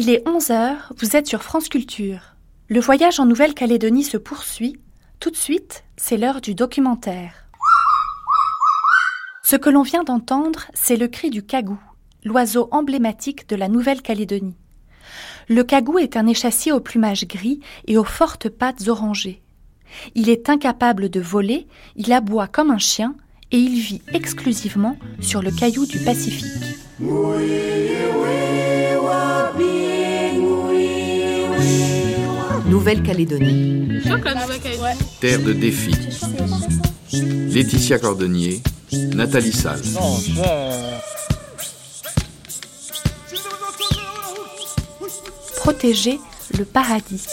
Il est 11h, vous êtes sur France Culture. Le voyage en Nouvelle-Calédonie se poursuit. Tout de suite, c'est l'heure du documentaire. Ce que l'on vient d'entendre, c'est le cri du cagou, l'oiseau emblématique de la Nouvelle-Calédonie. Le cagou est un échassier au plumage gris et aux fortes pattes orangées. Il est incapable de voler, il aboie comme un chien et il vit exclusivement sur le caillou du Pacifique. Nouvelle-Calédonie. Terre de défi. Laetitia Cordonnier, Nathalie Salle. Protéger le paradis.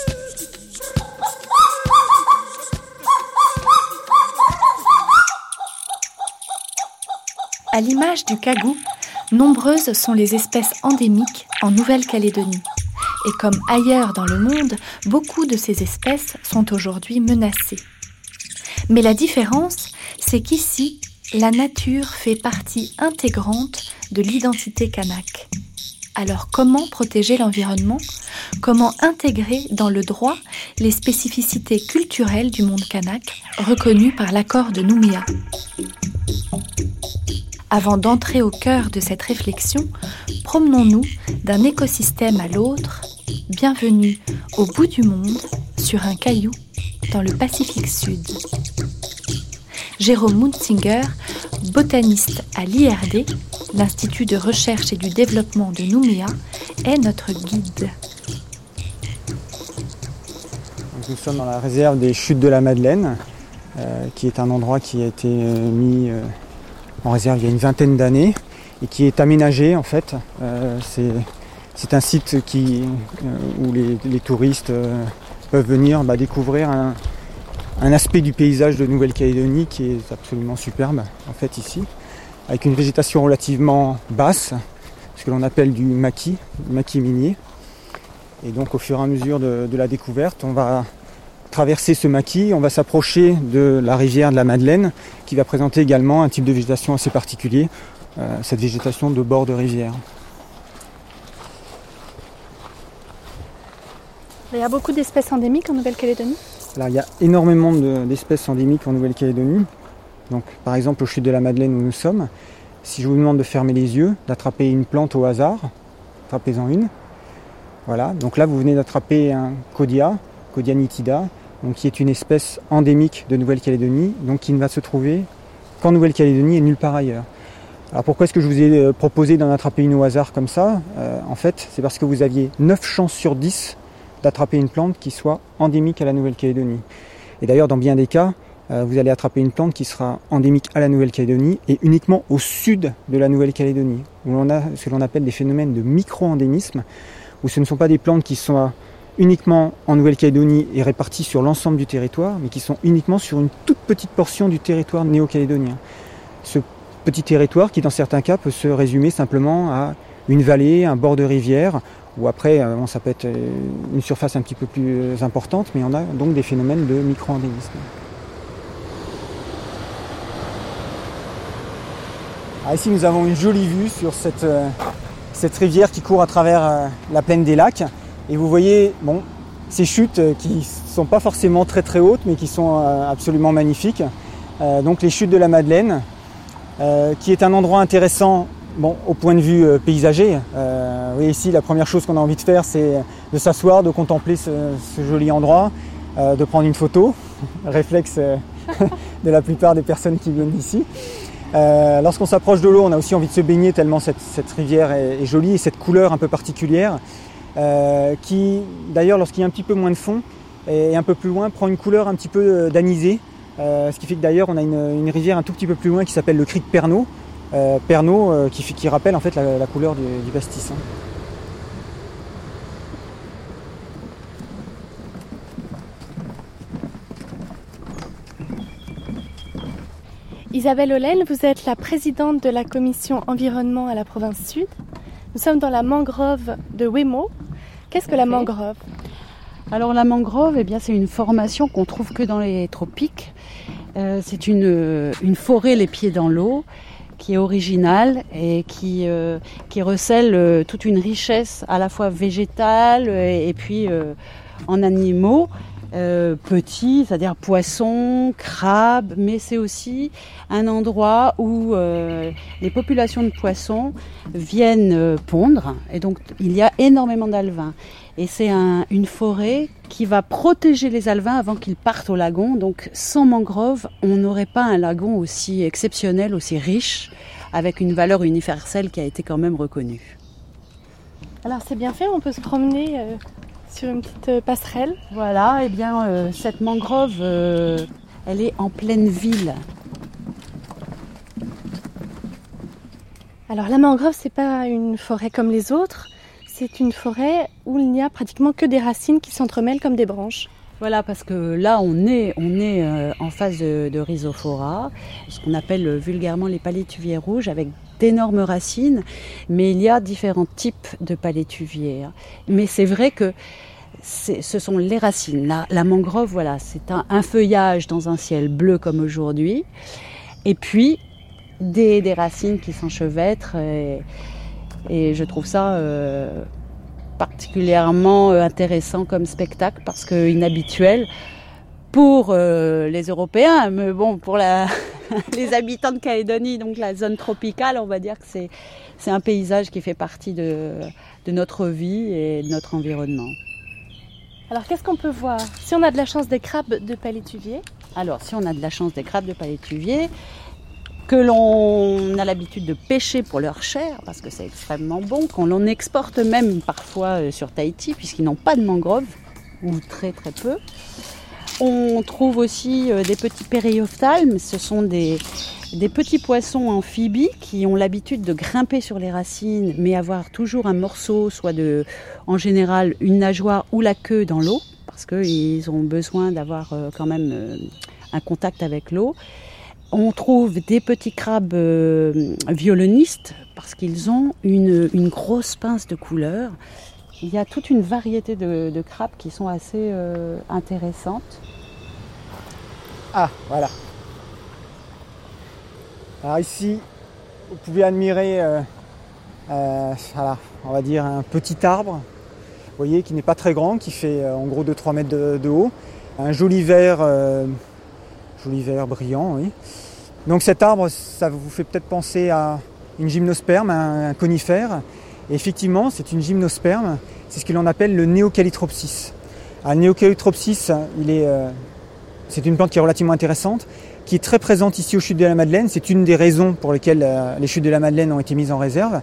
À l'image du cagou, nombreuses sont les espèces endémiques en Nouvelle-Calédonie. Et comme ailleurs dans le monde, beaucoup de ces espèces sont aujourd'hui menacées. Mais la différence, c'est qu'ici, la nature fait partie intégrante de l'identité kanak. Alors comment protéger l'environnement? Comment intégrer dans le droit les spécificités culturelles du monde kanak reconnues par l'accord de Nouméa? Avant d'entrer au cœur de cette réflexion, promenons-nous d'un écosystème à l'autre. Bienvenue au bout du monde sur un caillou dans le Pacifique Sud. Jérôme Munzinger, botaniste à l'IRD, l'Institut de recherche et du développement de Nouméa, est notre guide. Nous sommes dans la réserve des chutes de la Madeleine, euh, qui est un endroit qui a été euh, mis euh, en réserve il y a une vingtaine d'années et qui est aménagé en fait. Un site qui, où les, touristes peuvent venir bah, découvrir un, aspect du paysage de Nouvelle-Calédonie qui est absolument superbe en fait ici, avec une végétation relativement basse, ce que l'on appelle du maquis, maquis minier. Et donc au fur et à mesure de, la découverte, on va traverser ce maquis, on va s'approcher de la rivière de la Madeleine, qui va présenter également un type de végétation assez particulier, euh, cette végétation de bord de rivière. Il y a beaucoup d'espèces endémiques en Nouvelle-Calédonie il y a énormément d'espèces endémiques en Nouvelle-Calédonie. Donc, par exemple, au chute de la Madeleine où nous sommes, si je vous demande de fermer les yeux, d'attraper une plante au hasard, attrapez-en une. Voilà, donc là vous venez d'attraper un Codia, Codia nitida, donc qui est une espèce endémique de Nouvelle-Calédonie, donc qui ne va se trouver qu'en Nouvelle-Calédonie et nulle part ailleurs. Alors pourquoi est-ce que je vous ai euh, proposé d'en attraper une au hasard comme ça? Euh, En fait, c'est parce que vous aviez 9 chances sur 10 d'attraper une plante qui soit endémique à la Nouvelle-Calédonie. Et d'ailleurs, dans bien des cas, euh, vous allez attraper une plante qui sera endémique à la Nouvelle-Calédonie et uniquement au sud de la Nouvelle-Calédonie, où on a ce que l'on appelle des phénomènes de micro-endémisme, où ce ne sont pas des plantes qui sont uniquement en Nouvelle-Calédonie et réparties sur l'ensemble du territoire, mais qui sont uniquement sur une toute petite portion du territoire néo-calédonien. Ce petit territoire qui, dans certains cas, peut se résumer simplement à une vallée, un bord de rivière, ou après, euh, ça peut être euh, une surface un petit peu plus euh, importante, mais on a donc des phénomènes de micro-endémisme. Ah, ici, nous avons une jolie vue sur cette, cette rivière qui court à travers la plaine des lacs. Et vous voyez bon, ces chutes qui sont pas forcément très très hautes, mais qui sont absolument magnifiques. donc les chutes de la Madeleine, qui est un endroit intéressant Bon, au point de vue euh, paysager, euh, ici la première chose qu'on a envie de faire c'est de s'asseoir, de contempler ce, joli endroit, euh, de prendre une photo, réflexe de la plupart des personnes qui viennent ici. Lorsqu'on s'approche de l'eau, on a aussi envie de se baigner tellement cette, rivière est, jolie et cette couleur un peu particulière, qui d'ailleurs lorsqu'il y a un petit peu moins de fond et un peu plus loin prend une couleur un petit peu d'anisée, ce qui fait que d'ailleurs on a une, rivière un tout petit peu plus loin qui s'appelle le de Pernod, euh, Pernod euh, qui, rappelle en fait la, couleur du, du pastis. Hein. Isabelle Olel, vous êtes la présidente de la commission environnement à la province sud. Nous sommes dans la mangrove de Wemo. Qu'est-ce que la mangrove? Alors la mangrove, eh bien, c'est une formation qu'on trouve que dans les tropiques. Euh, c'est une, une, forêt les pieds dans l'eau qui est original et qui, qui recèle toute une richesse à la fois végétale et, puis en animaux. Euh, petits, c'est-à-dire poissons, crabes, mais c'est aussi un endroit où euh, les populations de poissons viennent euh, pondre, et donc il y a énormément d'alevins. Et c'est une forêt qui va protéger les alevins avant qu'ils partent au lagon. Donc sans mangrove, on n'aurait pas un lagon aussi exceptionnel, aussi riche, avec une valeur universelle qui a été quand même reconnue. Alors c'est bien fait, on peut se promener sur une petite euh, passerelle. Voilà, et eh bien euh, cette mangrove, euh, elle est en pleine ville. Alors la mangrove, c'est pas une forêt comme les autres. C'est une forêt où il n'y a pratiquement que des racines qui s'entremêlent comme des branches. Voilà, parce que là, on est, on est en phase de, rhizophora, ce qu'on appelle vulgairement les palétuviers rouges, avec d'énormes racines, mais il y a différents types de palétuviers. Mais c'est vrai que ce sont les racines. La, mangrove, voilà, c'est un, feuillage dans un ciel bleu comme aujourd'hui, et puis des, racines qui s'enchevêtrent, et, je trouve ça euh, particulièrement euh, intéressant comme spectacle parce que inhabituel pour euh, les Européens, mais bon, pour la, les habitants de Calédonie, donc la zone tropicale, on va dire que c'est, c'est un paysage qui fait partie de, de notre vie et de notre environnement. Alors qu'est-ce qu'on peut voir? Si on a de la chance des crabes de palétuvier Alors si on a de la chance des crabes de palétuvier, que l'on a l'habitude de pêcher pour leur chair, parce que c'est extrêmement bon, qu'on l'on exporte même parfois euh, sur Tahiti, puisqu'ils n'ont pas de mangroves, ou très très peu. On trouve aussi euh, des petits périophthalmes, ce sont des, petits poissons amphibies qui ont l'habitude de grimper sur les racines, mais avoir toujours un morceau, soit de, en général, une nageoire ou la queue dans l'eau, parce qu'ils ont besoin d'avoir euh, quand même un contact avec l'eau. On trouve des petits crabes violonistes, parce qu'ils ont une, grosse pince de couleur. Il y a toute une variété de, crabes qui sont assez intéressantes. Ah, voilà. Alors ici, vous pouvez admirer, euh, euh, on va dire un petit arbre, vous voyez, qui n'est pas très grand, qui fait euh, en gros 2-3 mètres de, haut. Un joli vert, joli vert brillant, oui. Donc cet arbre, ça vous fait peut-être penser à une gymnosperme, un, conifère. Et effectivement, c'est une gymnosperme, c'est ce que l'on appelle le néocalitropsis. Un néocalitropsis, est c'est une plante qui est relativement intéressante, qui est très présente ici aux chutes de la Madeleine. C'est une des raisons pour lesquelles euh, les chutes de la Madeleine ont été mises en réserve.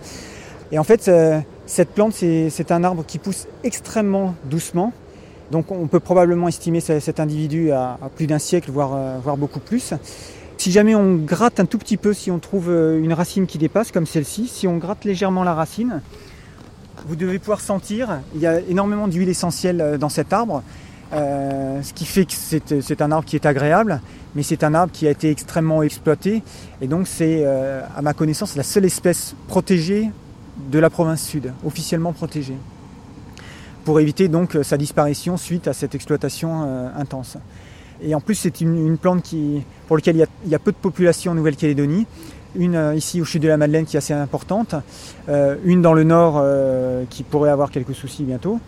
Et en fait, euh, cette plante, c'est un arbre qui pousse extrêmement doucement. Donc on peut probablement estimer cet individu à, plus d'un siècle, euh, voire beaucoup plus. Si jamais on gratte un tout petit peu, si on trouve une racine qui dépasse, comme celle-ci, si on gratte légèrement la racine, vous devez pouvoir sentir, il y a énormément d'huile essentielle dans cet arbre, euh, ce qui fait que c'est un arbre qui est agréable, mais c'est un arbre qui a été extrêmement exploité. Et donc c'est, euh, à ma connaissance, la seule espèce protégée de la province sud, officiellement protégée, pour éviter donc sa disparition suite à cette exploitation euh, intense. Et en plus, c'est une, plante pour laquelle il y, a, peu de population en Nouvelle-Calédonie. Une ici au sud de la Madeleine qui est assez importante, une dans le nord qui pourrait avoir quelques soucis bientôt,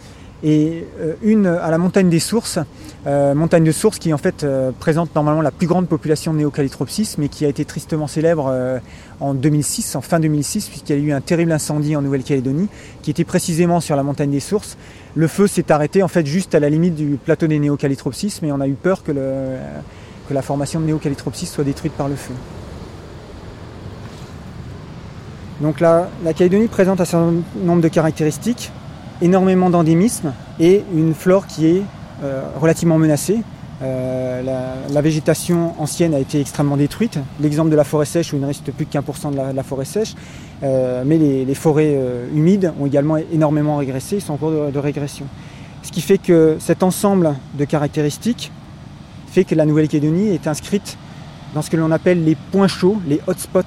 et euh, une à la montagne des sources, euh, montagne de sources qui en fait euh, présente normalement la plus grande population de néocalitropsis, mais qui a été tristement célèbre en 2006, en fin 2006, puisqu'il y a eu un terrible incendie en Nouvelle-Calédonie, qui était précisément sur la montagne des sources. Le feu s'est arrêté en fait juste à la limite du plateau des néocalitropsis, mais on a eu peur que, la formation de néocalitropsis soit détruite par le feu. Donc la Calédonie présente un certain nombre de caractéristiques énormément d'endémisme et une flore qui est euh, relativement menacée. Euh, la, végétation ancienne a été extrêmement détruite. L'exemple de la forêt sèche où il ne reste plus que 1% de la, forêt sèche, euh, mais les, forêts humides ont également énormément régressé, ils sont en cours de, régression. Ce qui fait que cet ensemble de caractéristiques fait que la Nouvelle-Calédonie est inscrite dans ce que l'on appelle les points chauds, les hotspots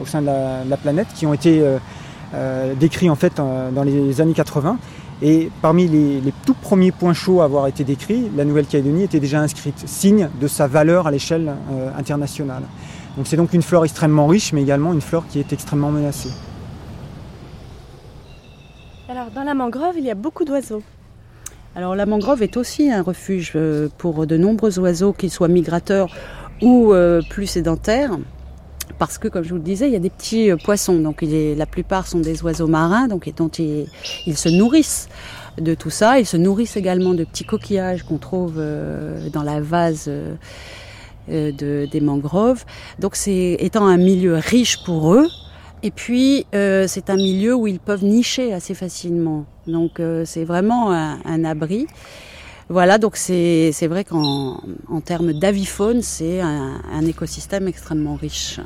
au sein de la, planète, qui ont été décrit en fait dans les années 80. Et parmi les, tout premiers points chauds à avoir été décrits, la Nouvelle-Calédonie était déjà inscrite, signe de sa valeur à l'échelle euh, internationale. Donc c'est donc une flore extrêmement riche, mais également une flore qui est extrêmement menacée. Alors dans la mangrove, il y a beaucoup d'oiseaux. Alors la mangrove est aussi un refuge euh, pour de nombreux oiseaux, qu'ils soient migrateurs ou euh, plus sédentaires. Parce que, comme je vous le disais, il y a des petits euh, poissons. Donc, la plupart sont des oiseaux marins, donc ils, se nourrissent de tout ça. Ils se nourrissent également de petits coquillages qu'on trouve dans la vase des mangroves. Donc, c'est étant un milieu riche pour eux, et puis, euh, c'est un milieu où ils peuvent nicher assez facilement. Donc, euh, c'est vraiment un, abri. Voilà, donc c'est vrai qu'en en termes d'avifaune, c'est un, un, écosystème extrêmement riche.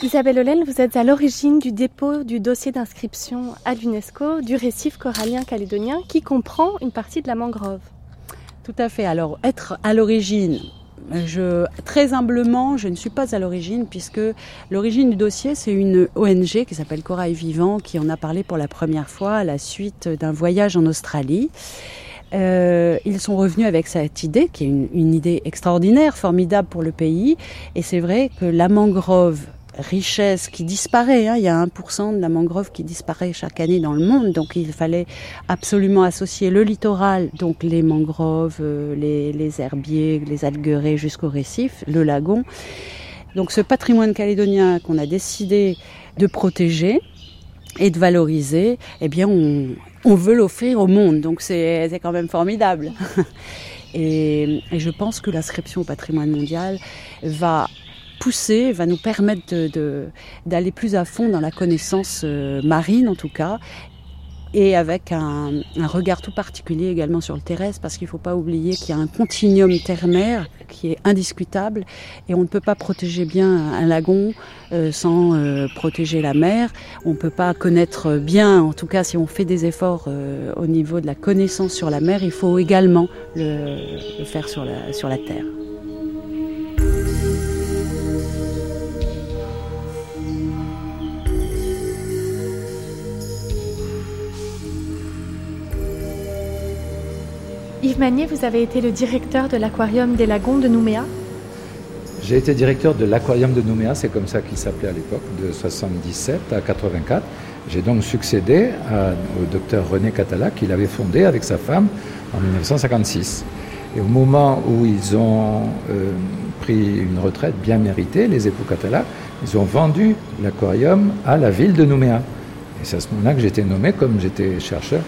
Isabelle Hollen, vous êtes à l'origine du dépôt du dossier d'inscription à l'UNESCO du récif corallien calédonien qui comprend une partie de la mangrove. Tout à fait. Alors, être à l'origine, je, très humblement, je ne suis pas à l'origine puisque l'origine du dossier, c'est une ONG qui s'appelle Corail Vivant qui en a parlé pour la première fois à la suite d'un voyage en Australie. Euh, ils sont revenus avec cette idée, qui est une, une idée extraordinaire, formidable pour le pays. Et c'est vrai que la mangrove richesse qui disparaît. Hein. Il y a 1% de la mangrove qui disparaît chaque année dans le monde. Donc il fallait absolument associer le littoral, donc les mangroves, euh, les, herbiers, les alguerets jusqu'au récif, le lagon. Donc ce patrimoine calédonien qu'on a décidé de protéger et de valoriser, eh bien on, veut l'offrir au monde. Donc c'est quand même formidable. Et, je pense que l'inscription au patrimoine mondial va pousser, va nous permettre d'aller plus à fond dans la connaissance euh, marine en tout cas, et avec un, regard tout particulier également sur le terrestre, parce qu'il ne faut pas oublier qu'il y a un continuum terre-mer qui est indiscutable, et on ne peut pas protéger bien un lagon euh, sans euh, protéger la mer. On ne peut pas connaître bien, en tout cas si on fait des efforts au niveau de la connaissance sur la mer, il faut également le, faire sur la, sur la terre. Yves Magnier, vous avez été le directeur de l'aquarium des lagons de Nouméa. J'ai été directeur de l'aquarium de Nouméa, c'est comme ça qu'il s'appelait à l'époque, de 77 à 84. J'ai donc succédé au docteur René Catala, qu'il avait fondé avec sa femme en 1956. Et au moment où ils ont euh, pris une retraite bien méritée, les époux Catala, ils ont vendu l'aquarium à la ville de Nouméa. Et c'est à ce moment-là que j'étais nommé, comme j'étais chercheur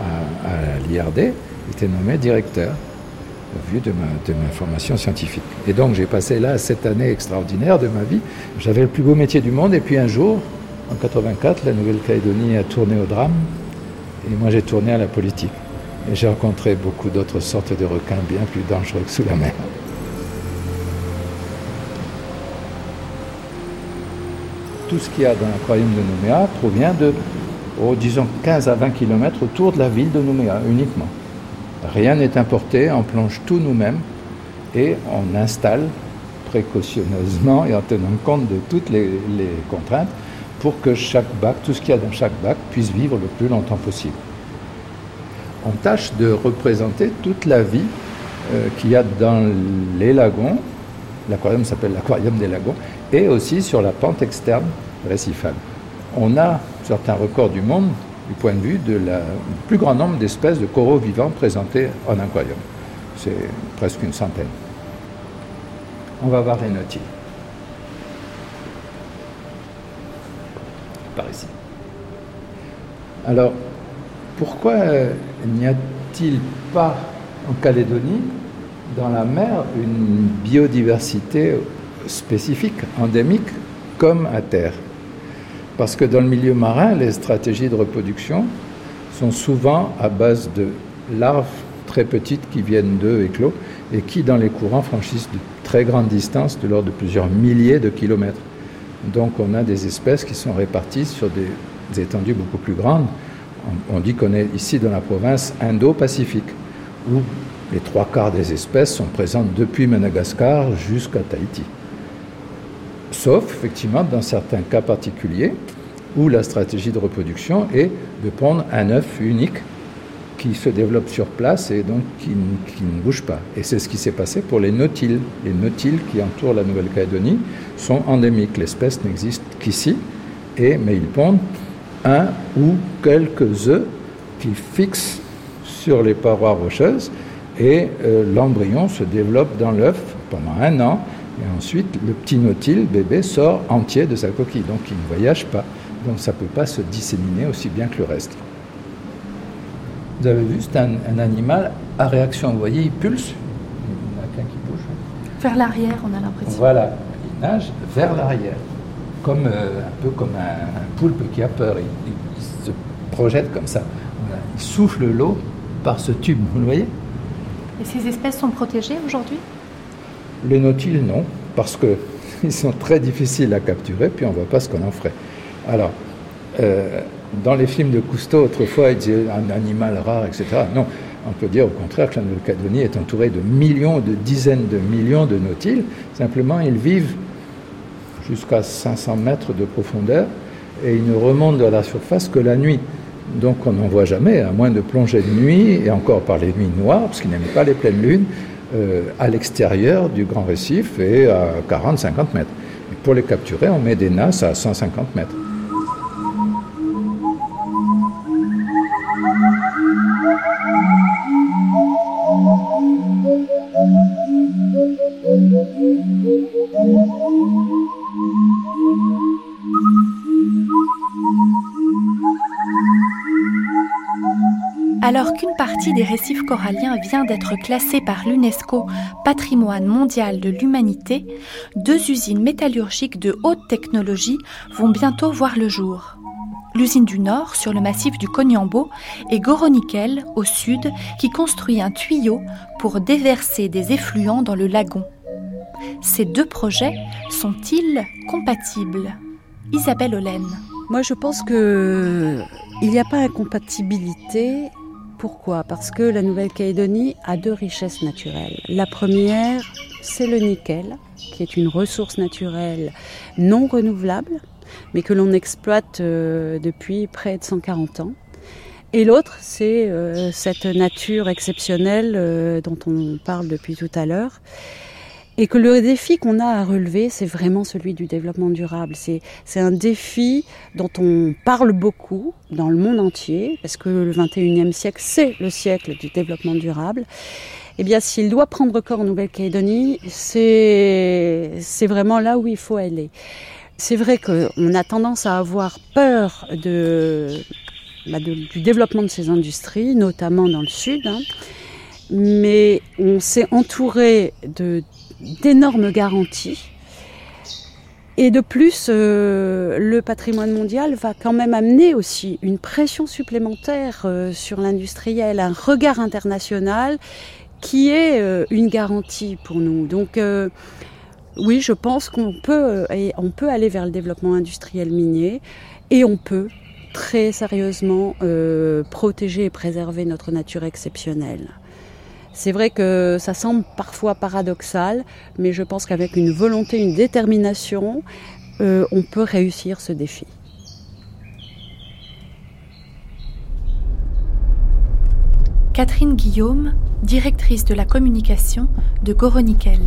à, à l'IRD, était nommé directeur au vu de ma, de ma formation scientifique. Et donc j'ai passé là cette année extraordinaire de ma vie. J'avais le plus beau métier du monde et puis un jour, en 84, la Nouvelle-Calédonie a tourné au drame et moi j'ai tourné à la politique. Et j'ai rencontré beaucoup d'autres sortes de requins bien plus dangereux que sous la mer. Tout ce qu'il y a dans l'aquarium de Nouméa provient de, oh, disons, 15 à 20 km autour de la ville de Nouméa uniquement. Rien n'est importé, on plonge tout nous-mêmes et on installe précautionneusement et en tenant compte de toutes les, contraintes pour que chaque bac, tout ce qu'il y a dans chaque bac, puisse vivre le plus longtemps possible. On tâche de représenter toute la vie euh, qu'il y a dans les lagons, l'aquarium s'appelle l'aquarium des lagons, et aussi sur la pente externe récifale. On a certains records du monde du point de vue du plus grand nombre d'espèces de coraux vivants présentés en aquarium. C'est presque une centaine. On va voir les nautiles. Par ici. Alors, pourquoi n'y a-t-il pas en Calédonie, dans la mer, une biodiversité spécifique, endémique, comme à terre? Parce que dans le milieu marin, les stratégies de reproduction sont souvent à base de larves très petites qui viennent d'œufs éclos et qui, dans les courants, franchissent de très grandes distances, de l'ordre de plusieurs milliers de kilomètres. Donc on a des espèces qui sont réparties sur des étendues beaucoup plus grandes. On dit qu'on est ici dans la province Indo-Pacifique, où les trois quarts des espèces sont présentes depuis Madagascar jusqu'à Tahiti sauf effectivement dans certains cas particuliers où la stratégie de reproduction est de prendre un œuf unique qui se développent sur place et donc qui, ne bougent pas. Et c'est ce qui s'est passé pour les nautiles. Les nautiles qui entourent la Nouvelle-Calédonie sont endémiques. L'espèce n'existe qu'ici, et, mais ils pondent un ou quelques œufs qu'ils fixent sur les parois rocheuses et euh, l'embryon se développe dans l'œuf pendant un an et ensuite le petit nautile bébé sort entier de sa coquille donc il ne voyage pas donc ça ne peut pas se disséminer aussi bien que le reste. Vous avez vu, c'est un, animal à réaction. Vous voyez, il pulse. Il y en a qu'un qui bouge. Vers l'arrière, on a l'impression. Voilà, il nage vers l'arrière. Comme, euh, un peu comme un, poulpe qui a peur. Il, se projette comme ça. Il souffle l'eau par ce tube, vous le voyez Et ces espèces sont protégées aujourd'hui? Les nautiles, non, parce qu'ils sont très difficiles à capturer, puis on ne voit pas ce qu'on en ferait. Alors, euh, dans les films de Cousteau, autrefois, il disait un animal rare, etc. Non, on peut dire au contraire que la Nouvelle-Calédonie est entourée de millions, de dizaines de millions de nautiles. Simplement, ils vivent jusqu'à 500 mètres de profondeur et ils ne remontent à la surface que la nuit. Donc on n'en voit jamais, à moins de plonger de nuit, et encore par les nuits noires, parce qu'ils n'aiment pas les pleines lunes, euh, à l'extérieur du grand récif et à 40-50 mètres. Pour les capturer, on met des nasses à 150 mètres. Coralliens vient d'être classée par l'UNESCO patrimoine mondial de l'humanité, deux usines métallurgiques de haute technologie vont bientôt voir le jour. L'usine du Nord, sur le massif du Cognambo, et Goronickel, au sud, qui construit un tuyau pour déverser des effluents dans le lagon. Ces deux projets sont-ils compatibles? Isabelle Hollen. Moi, je pense que il n'y a pas incompatibilité pourquoi? Parce que la Nouvelle-Calédonie a deux richesses naturelles. La première, c'est le nickel, qui est une ressource naturelle non renouvelable, mais que l'on exploite euh, depuis près de 140 ans. Et l'autre, c'est euh, cette nature exceptionnelle euh, dont on parle depuis tout à l'heure et que le défi qu'on a à relever, c'est vraiment celui du développement durable. C'est, un défi dont on parle beaucoup dans le monde entier, parce que le 21e siècle, c'est le siècle du développement durable. Eh bien, s'il doit prendre corps en Nouvelle-Calédonie, c'est, c'est vraiment là où il faut aller. C'est vrai qu'on a tendance à avoir peur de, bah, du développement de ces industries, notamment dans le sud. Hein. mais on s'est entouré de d'énormes garanties. Et de plus, euh, le patrimoine mondial va quand même amener aussi une pression supplémentaire euh, sur l'industriel, un regard international qui est euh, une garantie pour nous. Donc oui, je pense qu'on peut, on peut aller vers le développement industriel minier et on peut très sérieusement protéger et préserver notre nature exceptionnelle. C'est vrai que ça semble parfois paradoxal, mais je pense qu'avec une volonté, une détermination, euh, on peut réussir ce défi. Catherine Guillaume, directrice de la communication de Goronickel.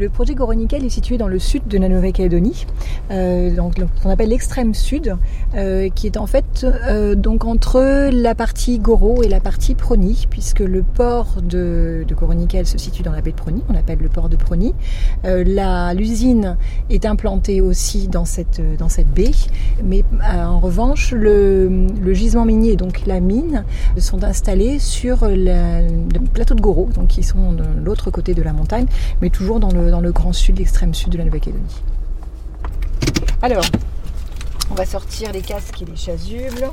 Le projet Goronickel est situé dans le sud de la Nouvelle-Calédonie, euh, qu'on appelle l'extrême sud, euh, qui est en fait euh, donc entre la partie Goro et la partie Prony, puisque le port de, de se situe dans la baie de Prony, on l'appelle le port de Prony. L'usine est implantée aussi dans cette, dans cette baie, mais en revanche, le, le, gisement minier, donc la mine, sont installés sur le plateau de Goro, donc qui sont de l'autre côté de la montagne, mais toujours dans le dans le grand sud, l'extrême sud de la Nouvelle-Calédonie. Alors, on va sortir les casques et les chasubles.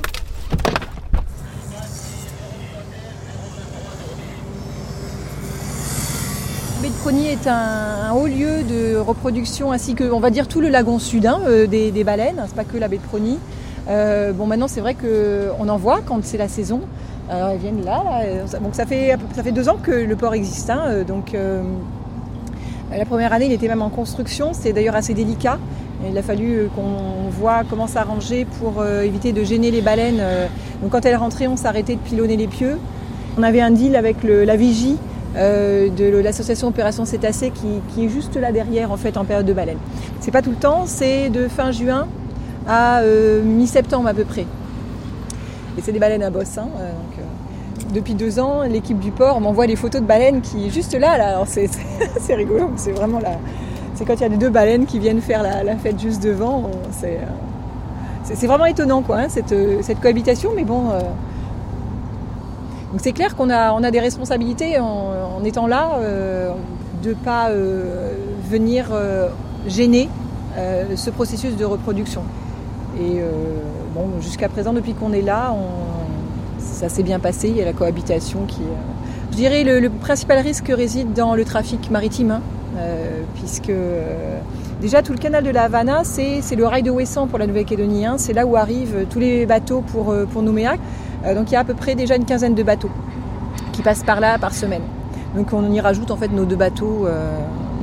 De est un, haut lieu de reproduction ainsi que, on va dire, tout le lagon sud hein, euh, des, baleines. C'est pas que la baie de Prony. Euh, bon, maintenant, c'est vrai qu'on en voit quand c'est la saison. Alors, elles viennent là. Donc, ça fait, ça fait deux ans que le port existe. Hein, donc, euh, la première année, il était même en construction. C'est d'ailleurs assez délicat Il a fallu qu'on voit comment s'arranger pour éviter de gêner les baleines. Donc quand elles rentraient, on s'arrêtait de pilonner les pieux. On avait un deal avec la vigie de l'association Opération Cétacé qui, est juste là derrière en fait en période de baleine. C'est pas tout le temps, c'est de fin juin à mi-septembre à peu près. Et c'est des baleines à bosse. Hein, depuis deux ans, l'équipe du port m'envoie des photos de baleines qui juste là. là. c'est, rigolo, c'est vraiment là. C'est quand il y a des deux baleines qui viennent faire la, fête juste devant. C'est, c'est, vraiment étonnant, quoi, hein, cette, cette, cohabitation. Mais bon, euh, donc c'est clair qu'on a, on a des responsabilités en, étant là, euh, de ne pas euh, venir gêner ce processus de reproduction. Et bon, jusqu'à présent, depuis qu'on est là, on ça s'est bien passé, il y a la cohabitation qui... Euh, je dirais le, le principal risque réside dans le trafic maritime, hein, euh, puisque euh, déjà tout le canal de la Havana, c'est le rail de Ouessant pour la Nouvelle-Calédonie, hein. c'est là où arrivent tous les bateaux pour, pour Nouméa. donc il y a à peu près déjà une quinzaine de bateaux qui passent par là par semaine. Donc on y rajoute en fait nos deux bateaux,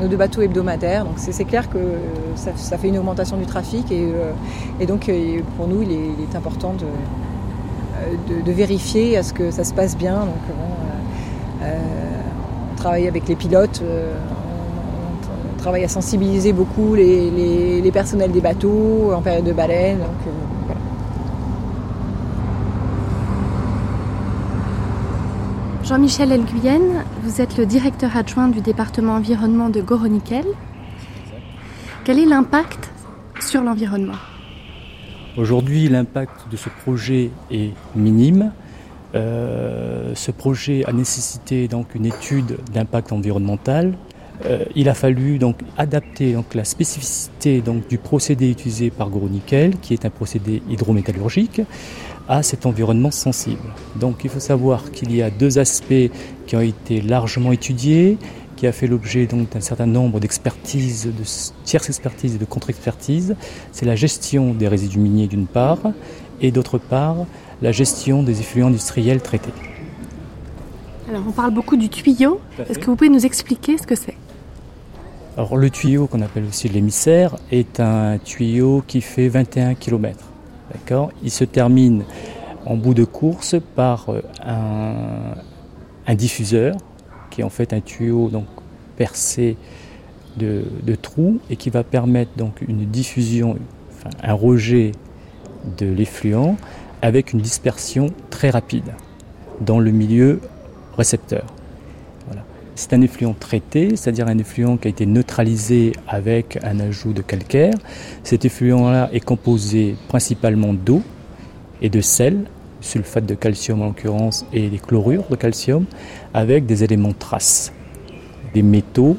nos deux bateaux hebdomadaires. Donc c'est clair que ça, fait une augmentation du trafic et, et donc pour nous il est, il est important de, de, vérifier à ce que ça se passe bien. Donc, euh, euh, on travaille avec les pilotes, euh, on, travaille à sensibiliser beaucoup les, personnels des bateaux en période de baleine. Jean-Michel Elguyenne, vous êtes le directeur adjoint du département environnement de Goronikel. Quel est l'impact sur l'environnement? Aujourd'hui, l'impact de ce projet est minime. Euh, ce projet a nécessité donc une étude d'impact environnemental. Euh, il a fallu donc adapter donc la spécificité donc du procédé utilisé par Gros-Nickel, qui est un procédé hydrométallurgique, à cet environnement sensible. Donc il faut savoir qu'il y a deux aspects qui ont été largement étudiés qui a fait l'objet donc d'un certain nombre d'expertises, de tierces expertises et de contre-expertises. C'est la gestion des résidus miniers d'une part, et d'autre part la gestion des effluents industriels traités. Alors on parle beaucoup du tuyau. Est-ce que vous pouvez nous expliquer ce que c'est? Alors le tuyau qu'on appelle aussi l'émissaire est un tuyau qui fait 21 km. D'accord? Il se termine en bout de course par euh, un, un diffuseur qui est en fait un tuyau donc percé de, trous et qui va permettre donc une diffusion, un rejet de l'effluent avec une dispersion très rapide dans le milieu récepteur. C'est un effluent traité, c'est-à-dire un effluent qui a été neutralisé avec un ajout de calcaire. Cet effluent-là est composé principalement d'eau et de sel sulfate de calcium en l'occurrence et des chlorures de calcium, avec des éléments de trace, des métaux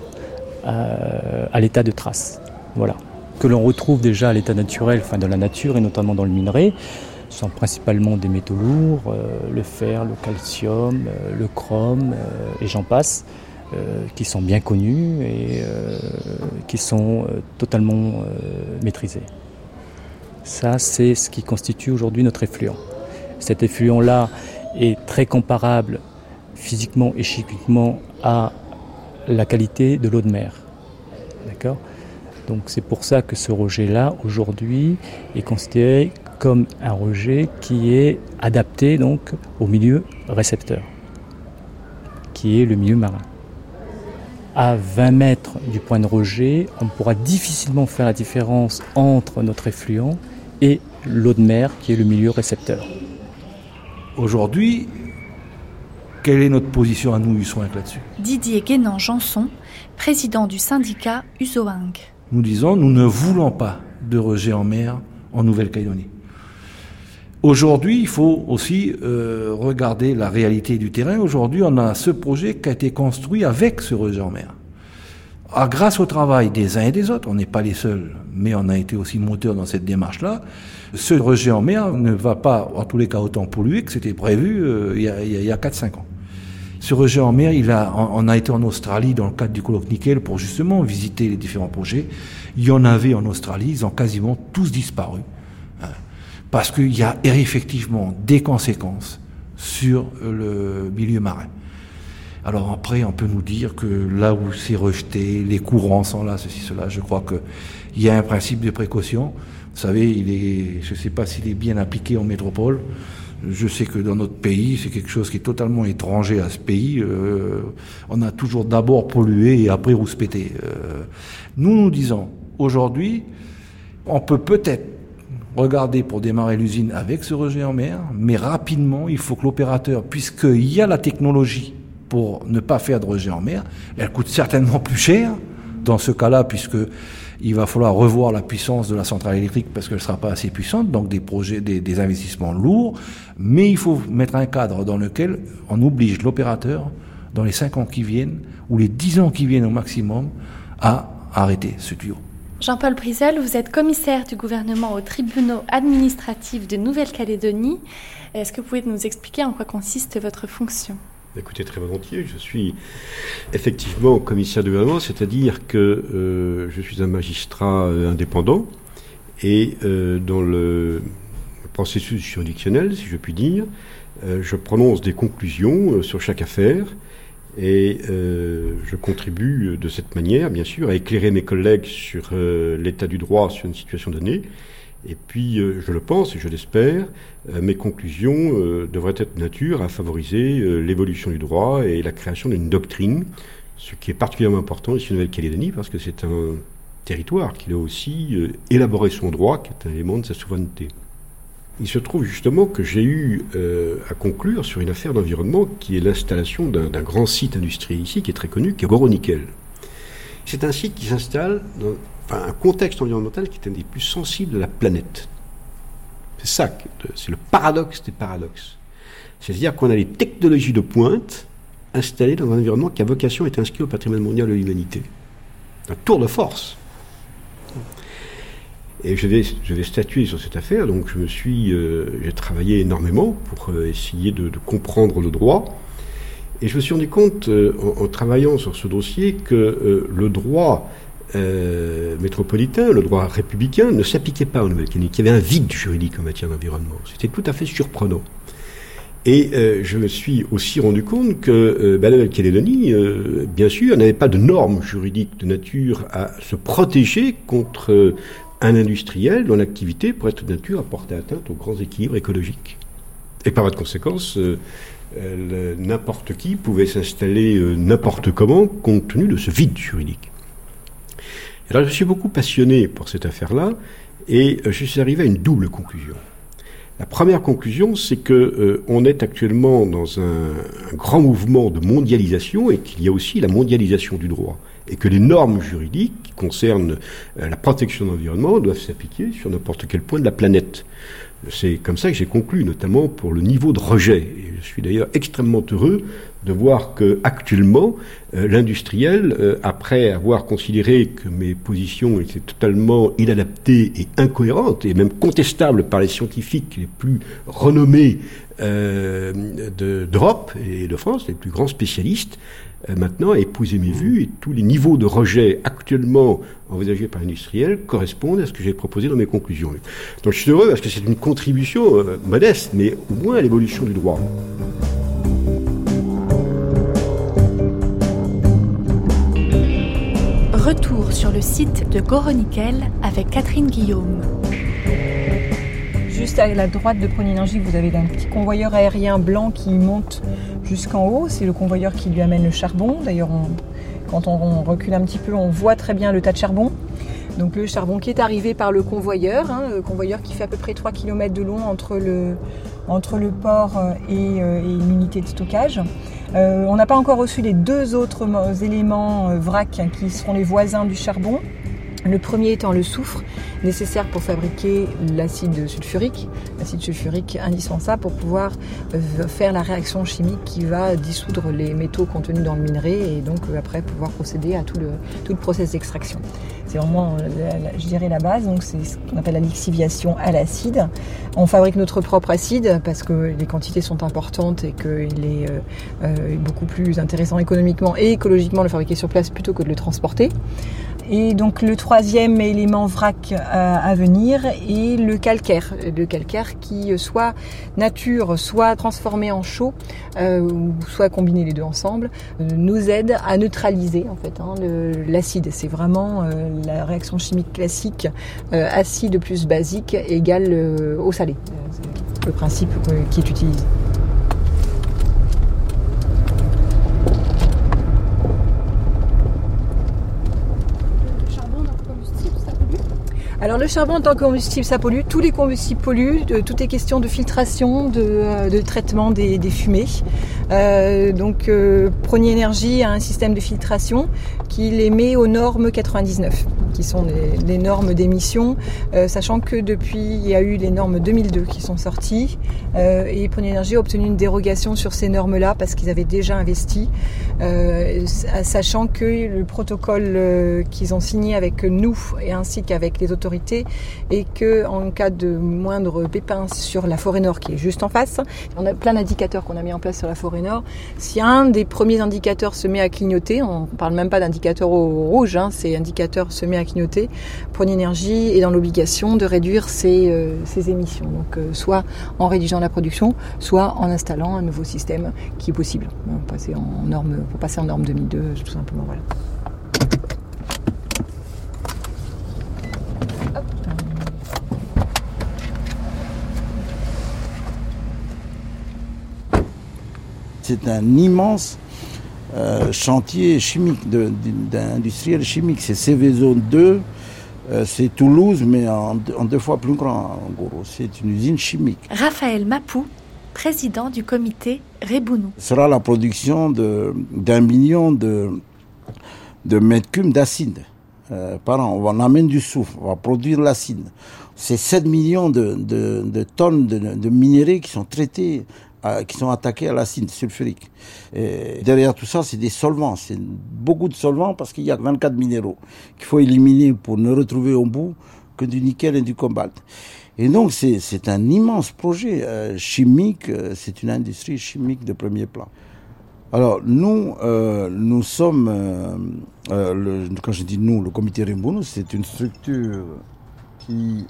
euh, à l'état de trace. Voilà. Que l'on retrouve déjà à l'état naturel, enfin dans la nature et notamment dans le minerai, sont principalement des métaux lourds, euh, le fer, le calcium, euh, le chrome et j'en passe, qui sont bien connus et qui sont totalement maîtrisés. Ça, c'est ce qui constitue aujourd'hui notre effluent. Cet effluent-là est très comparable physiquement et chimiquement à la qualité de l'eau de mer. Donc c'est pour ça que ce rejet-là, aujourd'hui, est considéré comme un rejet qui est adapté donc au milieu récepteur, qui est le milieu marin. À 20 mètres du point de rejet, on pourra difficilement faire la différence entre notre effluent et l'eau de mer, qui est le milieu récepteur. Aujourd'hui, quelle est notre position à nous, USOINC, là-dessus? Didier Guénan-Janson, président du syndicat USOINC. Nous disons, nous ne voulons pas de rejet en mer en Nouvelle-Calédonie. Aujourd'hui, il faut aussi euh, regarder la réalité du terrain. Aujourd'hui, on a ce projet qui a été construit avec ce rejet en mer. Ah, grâce au travail des uns et des autres, on n'est pas les seuls, mais on a été aussi moteur dans cette démarche-là. Ce rejet en mer ne va pas, en tous les cas, autant polluer que c'était prévu euh, il y a, y a 4-5 ans. Ce rejet en mer, il a, on a été en Australie dans le cadre du colloque Nickel pour justement visiter les différents projets. Il y en avait en Australie, ils ont quasiment tous disparu. Hein, parce qu'il y a effectivement des conséquences sur le milieu marin. Alors après, on peut nous dire que là où c'est rejeté, les courants sont là, ceci, cela. Je crois qu'il Il y a un principe de précaution. Vous savez, il est, je ne sais pas s'il est bien appliqué en métropole. Je sais que dans notre pays, c'est quelque chose qui est totalement étranger à ce pays. Euh, on a toujours d'abord pollué et après rouspété. Euh, nous nous disons, aujourd'hui, on peut peut-être regarder pour démarrer l'usine avec ce rejet en mer, mais rapidement, il faut que l'opérateur, puisqu'il y a la technologie pour ne pas faire de rejet en mer, elle coûte certainement plus cher dans ce cas-là, puisque il va falloir revoir la puissance de la centrale électrique parce qu'elle ne sera pas assez puissante, donc des projets, des, investissements lourds. Mais il faut mettre un cadre dans lequel on oblige l'opérateur, dans les 5 ans qui viennent, ou les 10 ans qui viennent au maximum, à arrêter ce tuyau. Jean-Paul Brizel, vous êtes commissaire du gouvernement aux tribunaux administratifs de Nouvelle-Calédonie. Est-ce que vous pouvez nous expliquer en quoi consiste votre fonction? Écoutez, très volontiers. Je suis effectivement commissaire du gouvernement, c'est-à-dire que euh, je suis un magistrat euh, indépendant et euh, dans le processus juridictionnel, si je puis dire, je prononce des conclusions sur chaque affaire et je contribue de cette manière, bien sûr, à éclairer mes collègues sur l'état du droit sur une situation donnée. Et puis, je le pense et je l'espère, mes conclusions devraient être de nature à favoriser l'évolution du droit et la création d'une doctrine, ce qui est particulièrement important ici en Nouvelle-Calédonie, parce que c'est un territoire qui doit aussi élaborer son droit, qui est un élément de sa souveraineté. Il se trouve justement que j'ai eu euh, à conclure sur une affaire d'environnement qui est l'installation d'un grand site industriel ici, qui est très connu, qui est Goro-Nickel. C'est un site qui s'installe dans un contexte environnemental qui est un des plus sensibles de la planète. C'est ça, c'est le paradoxe des paradoxes. C'est-à-dire qu'on a les technologies de pointe installées dans un environnement qui a vocation à être inscrit au patrimoine mondial de l'humanité. Un tour de force. Et je vais, statuer sur cette affaire, donc je me suis, euh, j'ai travaillé énormément pour euh, essayer de, comprendre le droit. Et je me suis rendu compte, euh, en, travaillant sur ce dossier, que euh, le droit euh, métropolitain, le droit républicain, ne s'appliquait pas en Nouvelle-Calédonie, qu'il y avait un vide juridique en matière d'environnement. C'était tout à fait surprenant. Et je me suis aussi rendu compte que la Nouvelle-Calédonie, bien sûr, n'avait pas de normes juridiques de nature à se protéger contre un industriel dont l'activité pourrait être de nature à porter atteinte aux grands équilibres écologiques. Et par voie de conséquence, n'importe qui pouvait s'installer euh, n'importe comment compte tenu de ce vide juridique. Alors je suis beaucoup passionné pour cette affaire-là et je suis arrivé à une double conclusion. La première conclusion, c'est que euh, on est actuellement dans un, grand mouvement de mondialisation et qu'il y a aussi la mondialisation du droit et que les normes juridiques qui concernent euh, la protection de l'environnement doivent s'appliquer sur n'importe quel point de la planète. C'est comme ça que j'ai conclu, notamment pour le niveau de rejet. Et je suis d'ailleurs extrêmement heureux de voir que actuellement euh, l'industriel, euh, après avoir considéré que mes positions étaient totalement inadaptées et incohérentes et même contestables par les scientifiques les plus renommés euh, d'Europe et de France, les plus grands spécialistes, maintenant a épousé mes vues et tous les niveaux de rejet actuellement envisagés par l'industriel correspondent à ce que j'ai proposé dans mes conclusions. Donc je suis heureux parce que c'est une contribution euh, modeste, mais au moins à l'évolution du droit. Retour sur le site de Goronickel avec Catherine Guillaume. Juste à la droite de Prône Énergie, vous avez un petit convoyeur aérien blanc qui monte jusqu'en haut. C'est le convoyeur qui lui amène le charbon. D'ailleurs, quand on, recule un petit peu, on voit très bien le tas de charbon. Donc le charbon qui est arrivé par le convoyeur, hein, le convoyeur qui fait à peu près 3 km de long entre le, port et, euh, et une unité de stockage. Euh, on n'a pas encore reçu les deux autres éléments euh, vrac qui seront les voisins du charbon. Le premier étant le soufre, nécessaire pour fabriquer l'acide sulfurique, l'acide sulfurique indispensable pour pouvoir faire la réaction chimique qui va dissoudre les métaux contenus dans le minerai et donc après pouvoir procéder à tout le, tout process d'extraction. C'est vraiment, je dirais, la base. Donc c'est ce qu'on appelle la lixiviation à l'acide. On fabrique notre propre acide parce que les quantités sont importantes et qu'il est euh, beaucoup plus intéressant économiquement et écologiquement de le fabriquer sur place plutôt que de le transporter. Et donc le troisième élément vrac à, venir est le calcaire. Le calcaire qui soit nature, soit transformé en chaud, euh, soit combiné les deux ensemble, euh, nous aide à neutraliser en fait hein, l'acide. C'est vraiment euh, la réaction chimique classique acide plus basique égale eau salée. C'est le principe qui est utilisé. Alors le charbon en tant que combustible, ça pollue. Tous les combustibles polluent. Tout est question de filtration, de, euh, traitement des, fumées. Euh, donc euh, Énergie a un système de filtration qui les met aux normes 99, qui sont les, normes d'émission, euh, sachant que depuis il y a eu les normes 2002 qui sont sorties et Prony Énergie a obtenu une dérogation sur ces normes-là parce qu'ils avaient déjà investi, sachant que le protocole qu'ils ont signé avec nous et ainsi qu'avec les autorités et que en cas de moindre pépin sur la forêt nord qui est juste en face, on a plein d'indicateurs qu'on a mis en place sur la forêt nord. Si un des premiers indicateurs se met à clignoter, on ne parle même pas d'indicateur au rouge, hein, c'est indicateur se met à clignoter, Pône Énergie est dans l'obligation de réduire ses, euh, émissions. Donc euh, soit en réduisant la production, soit en installant un nouveau système qui est possible. Pour passer en norme, pour passer en norme 2002, tout simplement. Voilà. C'est un immense euh, chantier chimique, d'industriel chimique. C'est CV 2, euh, c'est Toulouse, mais en, deux fois plus grand, en gros. C'est une usine chimique. Raphaël Mapou, président du comité Rebounou. Ce sera la production d'un million de, de mètres cubes d'acide euh, par an. On amène du soufre, on va produire l'acide. C'est 7 millions de, tonnes de, de minéraux qui sont traités qui sont attaqués à l'acide sulfurique. Derrière tout ça, c'est des solvants. C'est beaucoup de solvants parce qu'il y a 24 minéraux qu'il faut éliminer pour ne retrouver au bout que du nickel et du cobalt. Et donc, c'est un immense projet euh, chimique. Euh, c'est une industrie chimique de premier plan. Alors, nous, euh, nous sommes, quand je dis nous, le comité Rimbounu, c'est une structure qui.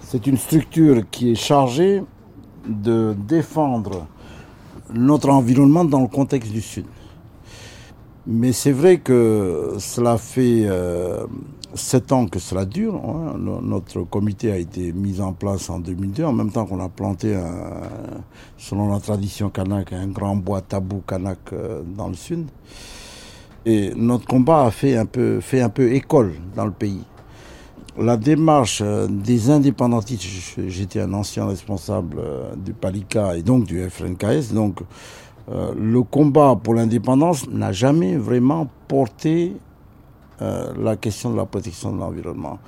C'est une structure qui est chargée de défendre notre environnement dans le contexte du Sud. Mais c'est vrai que cela fait euh, sept ans que cela dure. Hein. Notre comité a été mis en place en 2002, en même temps qu'on a planté, selon la tradition kanak, un grand bois tabou kanak euh, dans le Sud. Et notre combat a fait un peu, fait un peu école dans le pays la démarche euh, des indépendantistes, j'étais un ancien responsable euh, du PALICA et donc du FNKS, donc euh, le combat pour l'indépendance n'a jamais vraiment porté la question de la protection de l'environnement.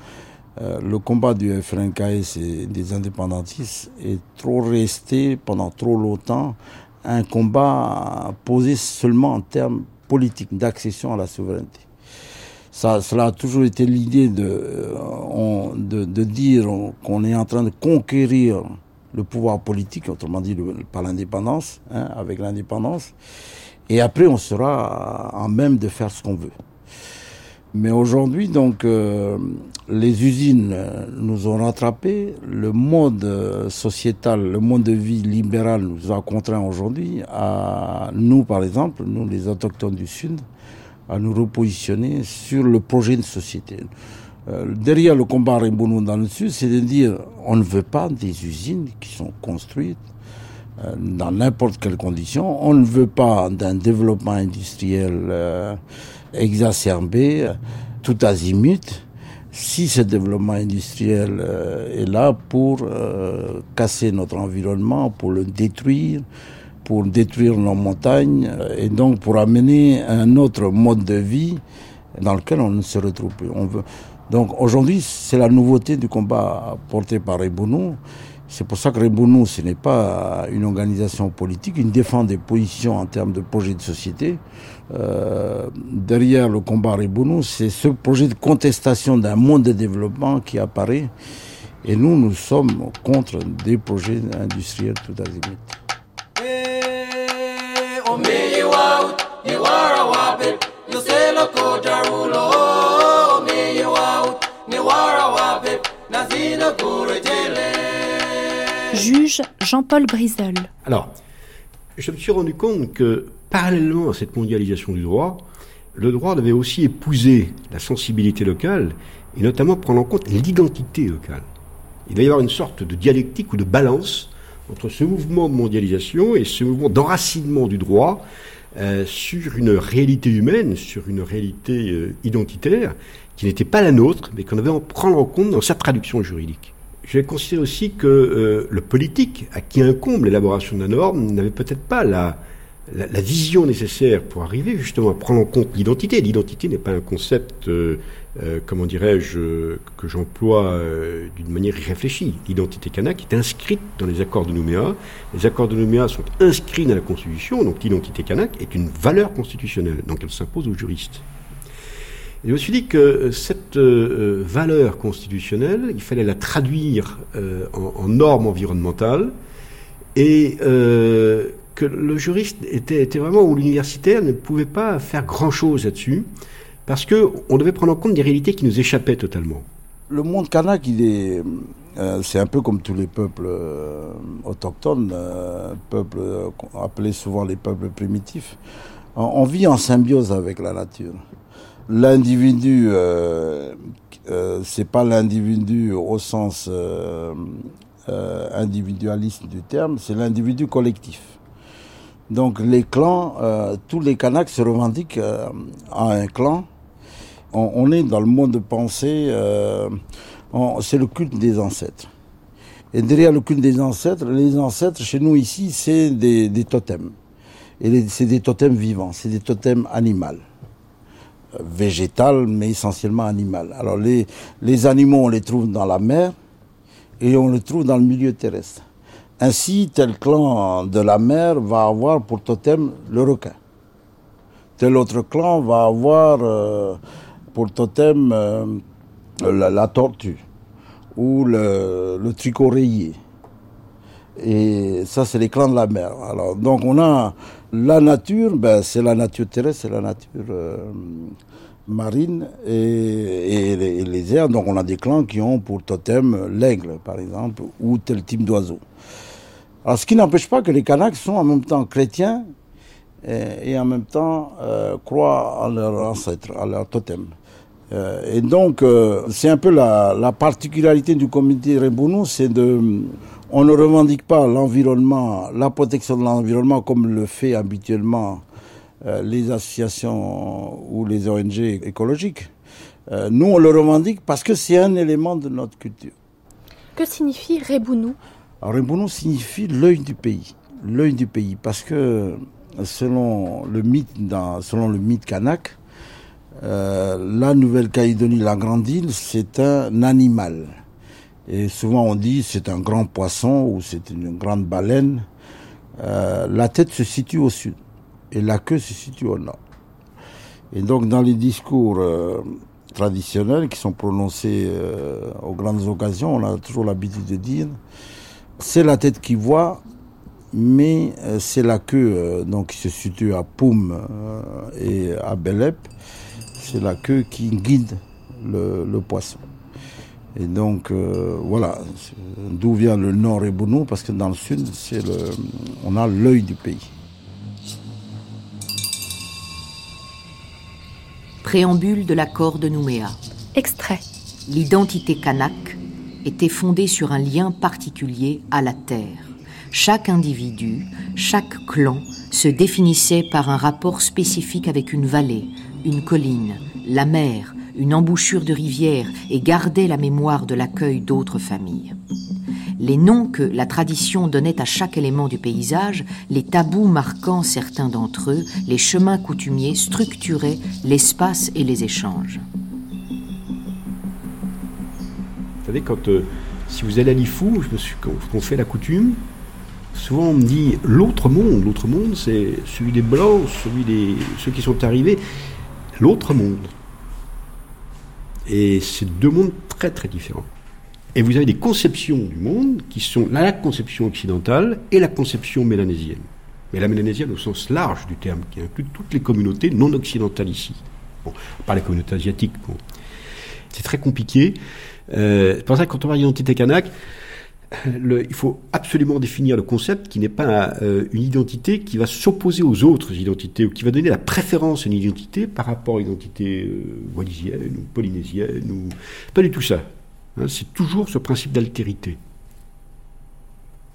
le combat du FNKS et des indépendantistes est trop resté pendant trop longtemps un combat posé seulement en termes politiques d'accession à la souveraineté cela a toujours été l'idée de, euh, de, dire qu'on est en train de conquérir le pouvoir politique, autrement dit par l'indépendance, hein, avec l'indépendance, et après on sera en même de faire ce qu'on veut. Mais aujourd'hui, donc, euh, les usines nous ont rattrapés, le mode sociétal, le mode de vie libéral nous a contraints aujourd'hui. À nous, par exemple, nous les autochtones du Sud, à nous repositionner sur le projet de société. Euh, derrière le combat Rimbonou dans le Sud, c'est de dire on ne veut pas des usines qui sont construites euh, dans n'importe quelles conditions. On ne veut pas d'un développement industriel euh, exacerbé, tout azimut. Si ce développement industriel est là pour casser notre environnement, pour le détruire, pour détruire nos montagnes euh, et donc pour amener un autre mode de vie dans lequel on ne se retrouve plus. Donc aujourd'hui, c'est la nouveauté du combat porté par Rebounou. C'est pour ça que Rebounou, ce n'est pas une organisation politique, il défend des positions en termes de projet de société. Euh, derrière le combat Rebounou, c'est ce projet de contestation d'un monde de développement qui apparaît. Et nous, nous sommes contre des projets industriels tout azimut. Juge Jean-Paul Brisol. Alors, je me suis rendu compte que, parallèlement à cette mondialisation du droit, le droit devait aussi épouser la sensibilité locale et notamment prendre en compte l'identité locale. Il va y avoir une sorte de dialectique ou de balance entre ce mouvement de mondialisation et ce mouvement d'enracinement du droit euh, sur une réalité humaine, sur une réalité euh, identitaire qui n'était pas la nôtre, mais qu'on devait en prendre en compte dans sa traduction juridique. Je considère aussi que euh, le politique, à qui incombe l'élaboration de la norme, n'avait peut-être pas la, la, vision nécessaire pour arriver justement à prendre en compte l'identité. L'identité n'est pas un concept, euh, euh, comment dirais-je, que j'emploie d'une manière irréfléchie. L'identité kanak est inscrite dans les accords de Nouméa. Les accords de Nouméa sont inscrits dans la Constitution, donc l'identité kanak est une valeur constitutionnelle, donc elle s'impose aux juristes je me suis dit que euh, cette euh, euh, valeur constitutionnelle, il fallait la traduire en, normes environnementales et que le juriste était, vraiment, ou l'universitaire ne pouvait pas faire grand-chose là-dessus parce qu'on devait prendre en compte des réalités qui nous échappaient totalement. Le monde kanak, est, c'est un peu comme tous les peuples autochtones, peuples appelés souvent les peuples primitifs. on vit en symbiose avec la nature l'individu, euh, euh, c'est pas l'individu au sens euh, euh, individualiste du terme, c'est l'individu collectif. Donc les clans, tous les Kanaks se revendiquent à un clan. On, est dans le monde de pensée, c'est le culte des ancêtres. Et derrière le culte des ancêtres, les ancêtres chez nous ici, c'est des, totems. Et c'est des totems vivants, c'est des totems animaux végétal, mais essentiellement animal. Alors les animaux, on les trouve dans la mer et on les trouve dans le milieu terrestre. Ainsi, tel clan de la mer va avoir pour totem le requin. Tel autre clan va avoir euh, pour totem euh, la, tortue ou le, le tricot rayé. Et ça, c'est les clans de la mer. Alors, donc, on a la nature, ben, c'est la nature terrestre, c'est la nature euh, marine et, les, airs. Donc, on a des clans qui ont pour totem l'aigle, par exemple, ou tel type d'oiseau. Ce qui n'empêche pas que les Kanaks sont en même temps chrétiens et, en même temps euh, croient à leur ancêtre, à leur totem. Euh, et donc, c'est un peu la, la, particularité du comité Rebounou, c'est de on ne revendique pas l'environnement, la protection de l'environnement comme le fait habituellement euh, les associations ou les ONG écologiques. Euh, nous, on le revendique parce que c'est un élément de notre culture. Que signifie Rebounou Rebounou signifie l'œil du pays. L'œil du pays, parce que selon le mythe, kanak, euh, la Nouvelle-Calédonie, la grande île, c'est un animal. Et souvent on dit c'est un grand poisson ou c'est une grande baleine. Euh, la tête se situe au sud et la queue se situe au nord. Et donc dans les discours euh, traditionnels qui sont prononcés aux grandes occasions, on a toujours l'habitude de dire c'est la tête qui voit, mais c'est la queue donc qui se situe à Poum et à Belep, c'est la queue qui guide le poisson. Et donc, euh, voilà, d'où vient le nord et Bounou, parce que dans le sud, c'est le, on a l'œil du pays. Préambule de l'accord de Nouméa. Extrait. L'identité kanak était fondée sur un lien particulier à la terre. Chaque individu, chaque clan se définissait par un rapport spécifique avec une vallée, une colline, la mer, une embouchure de rivière et gardait la mémoire de l'accueil d'autres familles. Les noms que la tradition donnait à chaque élément du paysage, les tabous marquant certains d'entre eux, les chemins coutumiers structuraient l'espace et les échanges. Vous savez, quand euh, si vous allez à l'IFOU, je me suis, quand fait la coutume, souvent on me dit l'autre monde. L'autre monde, c'est celui des blancs, celui des ceux qui sont arrivés. L'autre monde. Et c'est deux mondes très très différents. Et vous avez des conceptions du monde qui sont la conception occidentale et la conception mélanésienne. Mais la mélanésienne au sens large du terme, qui inclut toutes les communautés non occidentales ici. Bon, pas les communautés asiatiques. C'est très compliqué. Euh, c'est pour ça que quand on parle d'identité kanak, il faut absolument définir le concept qui n'est pas euh, une identité qui va s'opposer aux autres identités ou qui va donner la préférence à une identité par rapport à une identité euh, wallisienne ou polynésienne ou pas du tout ça. Hein, c'est toujours ce principe d'altérité.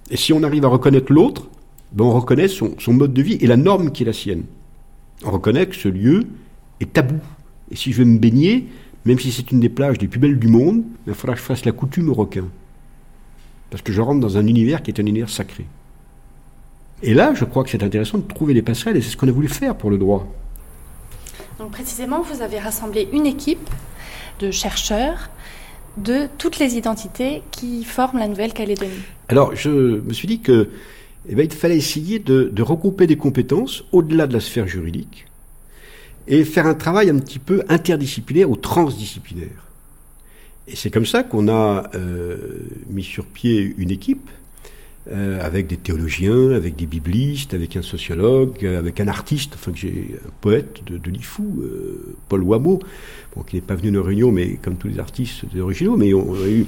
Et si on arrive à reconnaître l'autre, ben on reconnaît son, son mode de vie et la norme qui est la sienne. On reconnaît que ce lieu est tabou. Et si je veux me baigner, même si c'est une des plages les plus belles du monde, il faudra que je fasse la coutume au requin. Parce que je rentre dans un univers qui est un univers sacré. Et là, je crois que c'est intéressant de trouver les passerelles, et c'est ce qu'on a voulu faire pour le droit. Donc précisément, vous avez rassemblé une équipe de chercheurs de toutes les identités qui forment la Nouvelle-Calédonie. Alors, je me suis dit que eh bien, il fallait essayer de, de regrouper des compétences au-delà de la sphère juridique et faire un travail un petit peu interdisciplinaire ou transdisciplinaire. Et c'est comme ça qu'on a euh, mis sur pied une équipe euh, avec des théologiens, avec des biblistes, avec un sociologue, avec un artiste, enfin que j'ai un poète de, de l'IFOU, euh, Paul Wameau, bon, qui n'est pas venu à nos réunions, mais comme tous les artistes originaux, mais on, a eu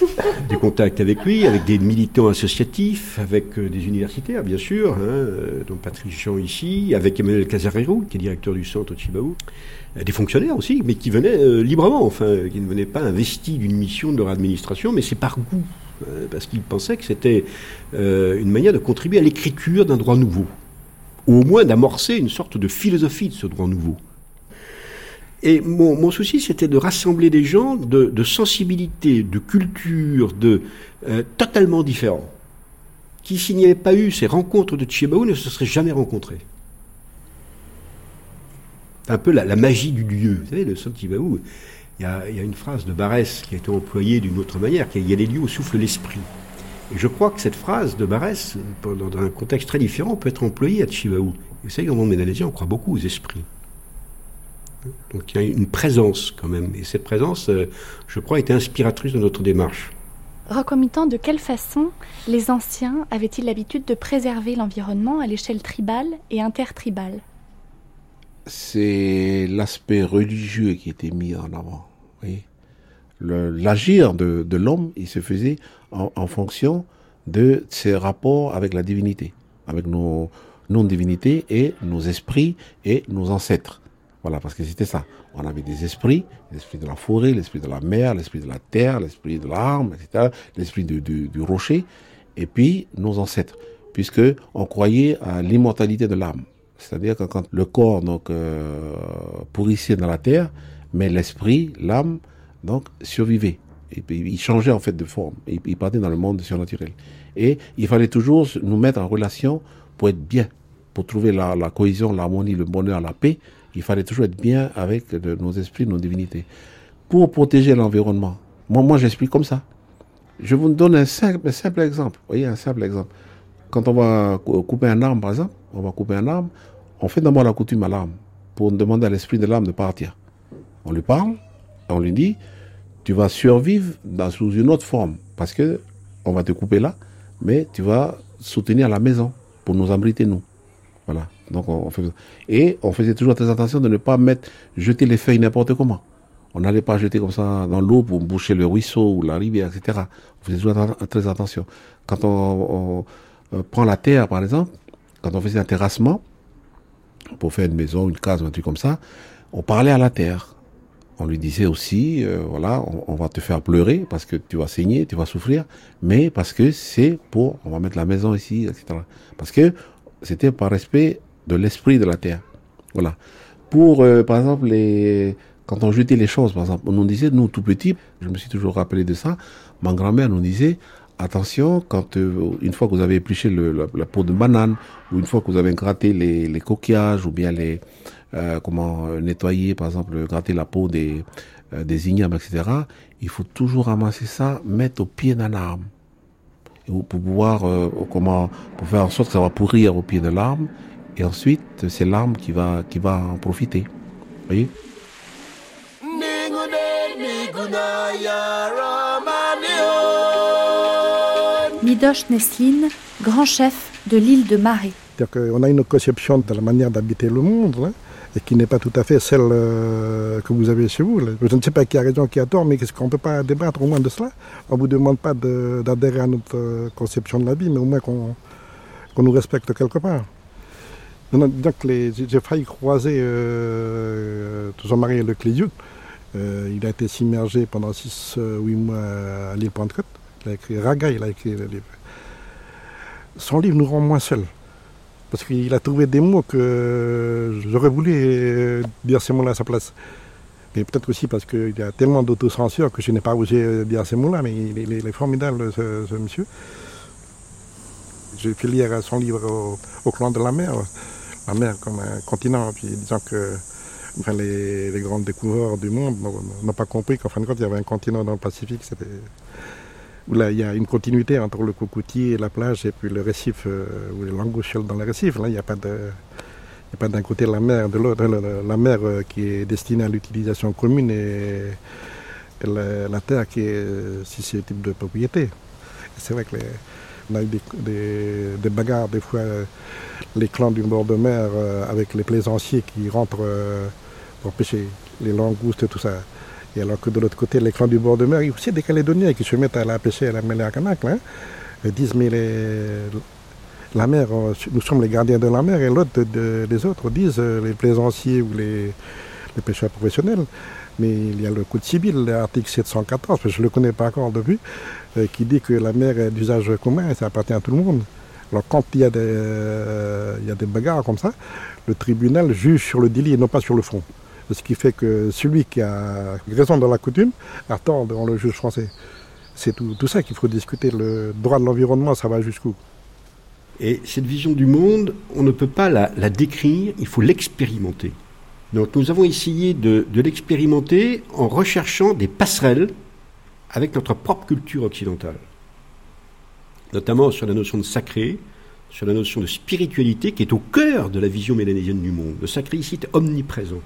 des contacts avec lui, avec des militants associatifs, avec euh, des universitaires, bien sûr, hein, euh, dont Patrice Jean ici, avec Emmanuel Casarero, qui est directeur du centre Chibaou, euh, des fonctionnaires aussi, mais qui venaient euh, librement, enfin, qui ne venaient pas investis d'une mission de leur administration, mais c'est par goût, euh, parce qu'ils pensaient que c'était euh, une manière de contribuer à l'écriture d'un droit nouveau, ou au moins d'amorcer une sorte de philosophie de ce droit nouveau. Et mon, souci, c'était de rassembler des gens de, sensibilité, de culture, de euh, totalement différents, qui, s'il n'y avait pas eu ces rencontres de Chibaou, ne se seraient jamais rencontrés. Un peu la, magie du lieu. Vous savez, le Sol il y, a, une phrase de Barès qui a été employée d'une autre manière, qui est, il y a des lieux où souffle l'esprit. Et je crois que cette phrase de Barès, dans un contexte très différent, peut être employée à Chibaou. Et vous savez, dans le monde ménalésien, on croit beaucoup aux esprits. Donc il y a une présence quand même. Et cette présence, euh, je crois, était inspiratrice de notre démarche. Recomitant, de quelle façon les anciens avaient-ils l'habitude de préserver l'environnement à l'échelle tribale et intertribale? C'est l'aspect religieux qui était mis en avant. L'agir de, l'homme, il se faisait en, fonction de ses rapports avec la divinité, avec nos non-divinités et nos esprits et nos ancêtres. Voilà, parce que c'était ça. On avait des esprits, l'esprit de la forêt, l'esprit de la mer, l'esprit de la terre, l'esprit de l'arme, etc., l'esprit du, du, du rocher, et puis nos ancêtres, puisque on croyait à l'immortalité de l'âme. C'est-à-dire que quand le corps donc euh, pourrissait dans la terre, mais l'esprit, l'âme, donc survivait. Et il changeait en fait de forme. Il, partait dans le monde surnaturel. Et il fallait toujours nous mettre en relation pour être bien, pour trouver la, cohésion, l'harmonie, le bonheur, la paix. Il fallait toujours être bien avec nos esprits, nos divinités. Pour protéger l'environnement. Moi, moi j'explique comme ça. Je vous donne un simple, un simple exemple. Vous voyez, un simple exemple. Quand on va cou- couper un arbre, par exemple, on va couper un arbre, on fait d'abord la coutume à l'arbre pour demander à l'esprit de l'arbre de partir. On lui parle, on lui dit, tu vas survivre dans, sous une autre forme parce que on va te couper là, mais tu vas soutenir la maison pour nous abriter nous. Voilà. Et on faisait toujours très attention de ne pas mettre jeter les feuilles n'importe comment. On n'allait pas jeter comme ça dans l'eau pour boucher le ruisseau ou la rivière, etc. On faisait toujours très attention. Quand on, on, euh, prend la terre, par exemple, quand on faisait un terrassement, pour faire une maison, une case, un truc comme ça, on parlait à la terre. On lui disait aussi, euh, voilà, on, va te faire pleurer parce que tu vas saigner, tu vas souffrir, mais parce que c'est pour, on va mettre la maison ici, etc. Parce que c'était par respect de l'esprit de la terre. Voilà. Pour, euh, par exemple, les, quand on jetait les choses, par exemple, on nous disait, nous tout petits, je me suis toujours rappelé de ça, ma grand-mère nous disait, attention, quand euh, une fois que vous avez épluché la, peau de banane, ou une fois que vous avez gratté les, coquillages, ou bien les, euh, comment euh, nettoyer, par exemple, gratter la peau des, euh, des ignames, etc., il faut toujours ramasser ça, mettre au pied d'un arbre. Et pour pouvoir, euh, comment, pour faire en sorte que ça va pourrir au pied de l'arbre, et ensuite, c'est l'arbre qui va, qui va en profiter. Voyez? Midosh Neslin, grand chef de l'île de. C'est-à-dire qu'on a une conception de la manière d'habiter le monde, hein, et qui n'est pas tout à fait celle euh, que vous avez chez vous. Je ne sais pas qui a raison, qui a tort, mais est-ce qu'on ne peut pas débattre au moins de cela? On ne vous demande pas d'adhérer à notre euh, conception de la vie, mais au moins qu'on nous respecte quelque part. Donc, j'ai failli croiser euh, Clézieux. Euh, il a été submergé pendant 6-8 mois à l'île Pentecôte. Il a écrit Raga, il a écrit le livre. Son livre nous rend moins seuls. Parce qu'il a trouvé des mots que j'aurais voulu euh, dire ces mots-là à sa place. Mais peut-être aussi parce qu'il y a tellement d'autocensure que je n'ai pas osé dire ces mots-là, mais il est, formidable, ce, monsieur. J'ai fait lire son livre au, clan de la mer, la mer comme un continent, puis disant que les, les, grands découvreurs du monde n'ont pas compris qu'en fin de compte, il y avait un continent dans le Pacifique. C'était où là il y a une continuité entre le cocotier et la plage et puis le récif euh, ou les langoustes dans le récif. Là, il n'y a pas de pas d'un côté la mer, de l'autre la, mer euh, qui est destinée à l'utilisation commune et, la, terre qui est susceptible de propriété. C'est vrai que a eu des, bagarres des fois, les clans du bord de mer euh, avec les plaisanciers qui rentrent pour pêcher les langoustes et tout ça. Et alors que de l'autre côté, les clans du bord de mer, il y a aussi des Calédoniens qui se mettent à la pêcher à la mêlée à Canac. Hein, disent, mais la mer, euh, nous sommes les gardiens de la mer, et l'autre, les autres disent, euh, les plaisanciers ou les, pêcheurs professionnels, mais il y a le code civil, l'article 714, je ne le connais pas encore depuis, euh, qui dit que la mer est d'usage commun et ça appartient à tout le monde. Alors quand il y, a des, il y a des bagarres comme ça, le tribunal juge sur le délit et non pas sur le fond. Ce qui fait que celui qui a raison dans la coutume a tort devant le juge français. C'est tout, ça qu'il faut discuter. Le droit de l'environnement, ça va jusqu'où? Et cette vision du monde, on ne peut pas la, décrire, il faut l'expérimenter. Donc nous avons essayé de, de l'expérimenter en recherchant des passerelles avec notre propre culture occidentale. Notamment sur la notion de sacré, sur la notion de spiritualité qui est au cœur de la vision mélanésienne du monde. Le sacré ici est omniprésent.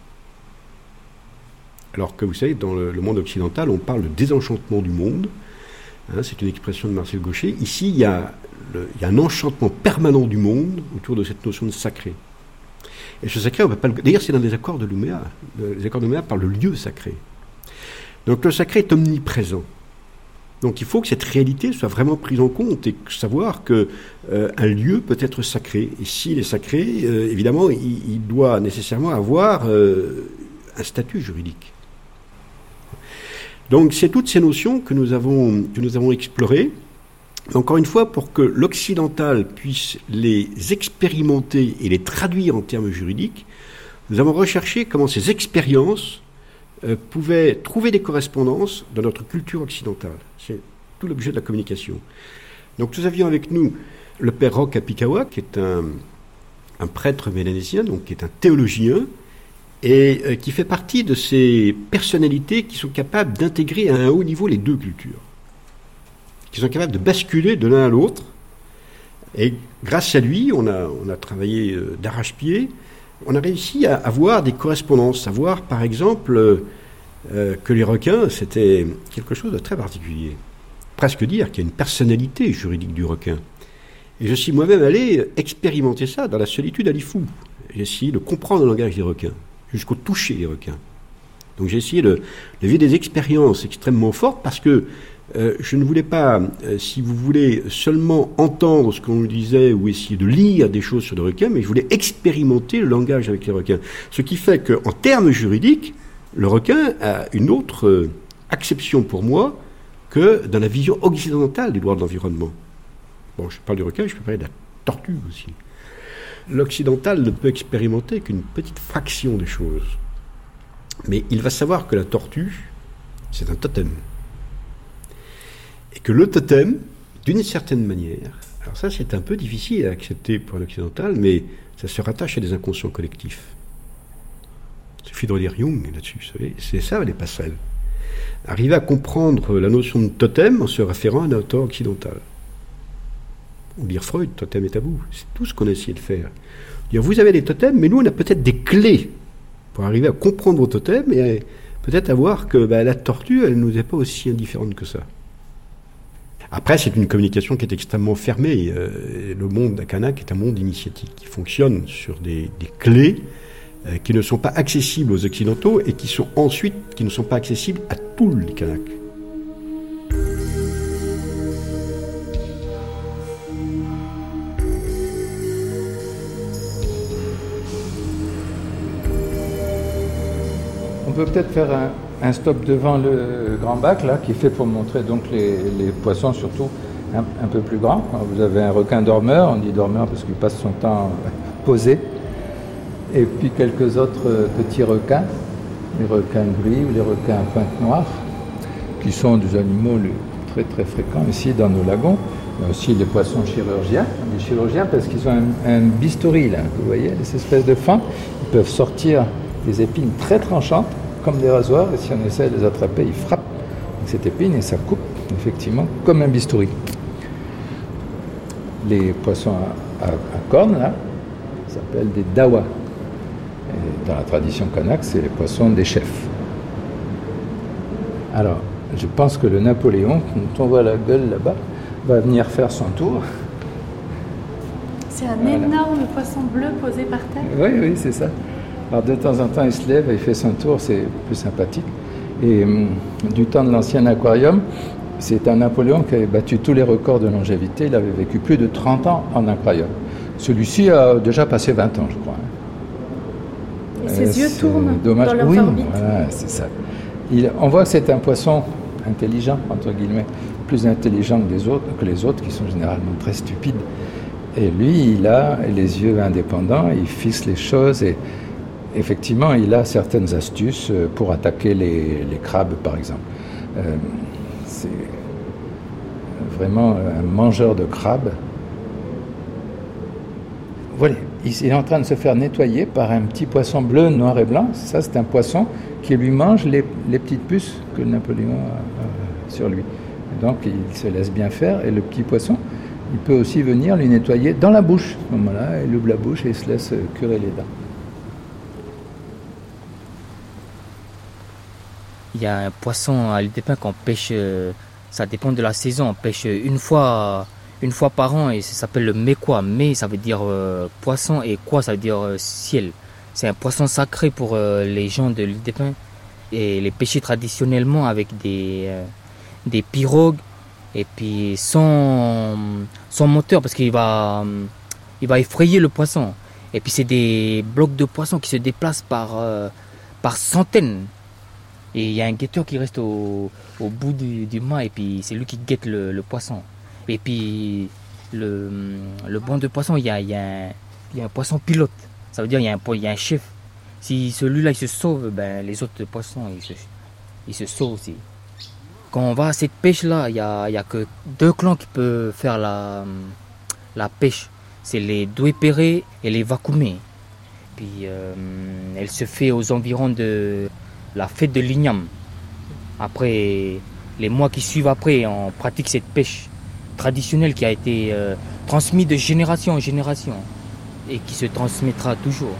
Alors que vous savez, dans le, monde occidental, on parle de désenchantement du monde. Hein, c'est une expression de Marcel Gaucher. Ici, il y, a un enchantement permanent du monde autour de cette notion de sacré. Et ce sacré, on peut pas le... D'ailleurs, c'est dans les accords de Luméa. Les accords de Luméa parlent de lieu sacré. Donc le sacré est omniprésent. Donc il faut que cette réalité soit vraiment prise en compte et savoir que euh, un lieu peut être sacré. Et s'il est sacré, euh, évidemment, il, doit nécessairement avoir euh, un statut juridique. Donc c'est toutes ces notions que nous avons, que nous avons explorées. Encore une fois, pour que l'occidental puisse les expérimenter et les traduire en termes juridiques, nous avons recherché comment ces expériences euh, pouvaient trouver des correspondances dans notre culture occidentale. C'est tout l'objet de la communication. Donc nous avions avec nous le père Roch Apikawa, qui est un, un prêtre mélanésien, donc qui est un théologien, et euh, qui fait partie de ces personnalités qui sont capables d'intégrer à un haut niveau les deux cultures, qui sont capables de basculer de l'un à l'autre. Et grâce à lui, on a, travaillé euh, d'arrache-pied, on a réussi à avoir des correspondances, à voir par exemple euh, que les requins, c'était quelque chose de très particulier. Presque dire qu'il y a une personnalité juridique du requin. Et je suis moi-même allé expérimenter ça dans la solitude à l'Ifou. J'ai essayé de comprendre le langage des requins jusqu'au toucher des requins. Donc j'ai essayé de, vivre des expériences extrêmement fortes parce que euh, je ne voulais pas, euh, si vous voulez, seulement entendre ce qu'on nous disait ou essayer de lire des choses sur les requins, mais je voulais expérimenter le langage avec les requins. Ce qui fait qu'en termes juridiques, le requin a une autre euh, acception pour moi que dans la vision occidentale des droits de l'environnement. Bon, je parle du requin, je peux parler de la tortue aussi l'occidental ne peut expérimenter qu'une petite fraction des choses. Mais il va savoir que la tortue, c'est un totem. Et que le totem, d'une certaine manière, alors ça c'est un peu difficile à accepter pour l'occidental, mais ça se rattache à des inconscients collectifs. Il suffit de relire Jung là-dessus, vous savez, c'est ça les passerelles. Arriver à comprendre la notion de totem en se référant à un auteur occidental ou lire Freud, totem et tabou. C'est tout ce qu'on a essayé de faire. Dire, vous avez des totems, mais nous, on a peut-être des clés pour arriver à comprendre vos totems et peut-être à voir que bah, la tortue, elle ne nous est pas aussi indifférente que ça. Après, c'est une communication qui est extrêmement fermée. Euh, le monde d'Akanak est un monde initiatique qui fonctionne sur des, clés euh, qui ne sont pas accessibles aux Occidentaux et qui sont ensuite, qui ne sont pas accessibles à tous les Kanaks. Peut peut-être faire un, stop devant le grand bac là, qui est fait pour montrer donc les, poissons surtout un, peu plus grands. Vous avez un requin dormeur, on dit dormeur parce qu'il passe son temps posé, et puis quelques autres euh, petits requins, les requins gris ou les requins à pointe noire, qui sont des animaux très très fréquents ici dans nos lagons. Il y a aussi les poissons chirurgiens, les chirurgiens parce qu'ils ont un, un, bistouri là, vous voyez, ces espèces de fins, ils peuvent sortir des épines très tranchantes comme des rasoirs, et si on essaie de les attraper, ils frappent cette épine et ça coupe effectivement comme un bistouri. Les poissons à, cornes, là, s'appellent des dawa. dans la tradition kanak, c'est les poissons des chefs. Alors, je pense que le Napoléon, quand on voit la gueule là-bas, va venir faire son tour. C'est un énorme poisson bleu posé par terre Oui, oui, c'est ça. Alors de temps en temps, il se lève, il fait son tour, c'est plus sympathique. Et hum, du temps de l'ancien aquarium, c'est un Napoléon qui avait battu tous les records de longévité. Il avait vécu plus de 30 ans en aquarium. Celui-ci a déjà passé 20 ans, je crois. Et ses yeux tournent dommage. dans leur oui, voilà, c'est ça. on voit que c'est un poisson intelligent, entre guillemets, plus intelligent que les autres, que les autres qui sont généralement très stupides. Et lui, il a les yeux indépendants, il fixe les choses et effectivement, il a certaines astuces euh, pour attaquer les, crabes, par exemple. Euh, c'est vraiment un mangeur de crabes. Voilà, il est en train de se faire nettoyer par un petit poisson bleu, noir et blanc. Ça, c'est un poisson qui lui mange les, petites puces que Napoléon a sur lui. donc, il se laisse bien faire. Et le petit poisson, il peut aussi venir lui nettoyer dans la bouche. À ce moment-là, il ouvre la bouche et il se laisse curer les dents. Il y a un poisson à l'île des Pins qu'on pêche, euh, ça dépend de la saison, on pêche une fois, une fois par an et ça s'appelle le mekwa. Mais ça veut dire euh, poisson et quoi ça veut dire euh, ciel. C'est un poisson sacré pour les gens de l'île des Pins et les pêcher traditionnellement avec des, des pirogues et puis sans, sans moteur parce qu'il va, il va effrayer le poisson. Et puis c'est des blocs de poissons qui se déplacent par, par centaines. Et il y a un guetteur qui reste au, bout du, du, mât et puis c'est lui qui guette le, poisson. Et puis le, le banc de poisson, il y, a, un, poisson pilote. Ça veut dire qu'il y, a un, il y a un chef. Si celui-là il se sauve, ben, les autres poissons ils se, ils sauvent aussi. Quand on va à cette pêche-là, il n'y a, que deux clans qui peuvent faire la, pêche. C'est les Douépéré et les Vakoumé. Puis euh, elle se fait aux environs de la fête de l'igname. Après, les mois qui suivent après, on pratique cette pêche traditionnelle qui a été euh, transmise de génération en génération et qui se transmettra toujours.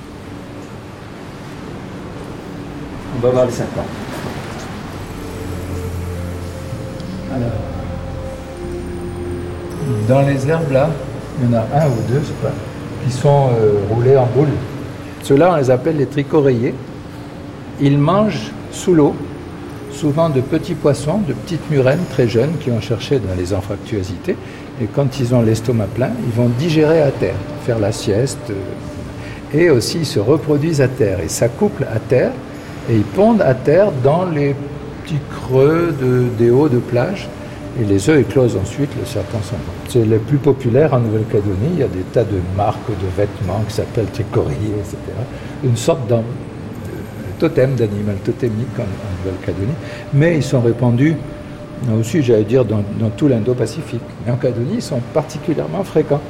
On va voir les serpents. Alors, dans les herbes là, il y en a un ou deux, je sais pas, qui sont euh, roulés en boule. Ceux-là, on les appelle les tricorayés. Ils mangent sous l'eau, souvent de petits poissons, de petites murènes très jeunes qui ont cherché dans les anfractuosités. Et quand ils ont l'estomac plein, ils vont digérer à terre, faire la sieste. Euh, et aussi, ils se reproduisent à terre. Et s'accouplent à terre et ils pondent à terre dans les petits creux de, des hauts de plage. Et les œufs éclosent ensuite, le serpent s'en va. C'est le plus populaire en Nouvelle-Calédonie. Il y a des tas de marques de vêtements qui s'appellent tricorilles, etc. Une sorte totem d'animal totémique en, Nouvelle-Calédonie, mais ils sont répandus aussi, j'allais dire, dans, tout l'Indo-Pacifique. Mais en Calédonie, ils sont particulièrement fréquents.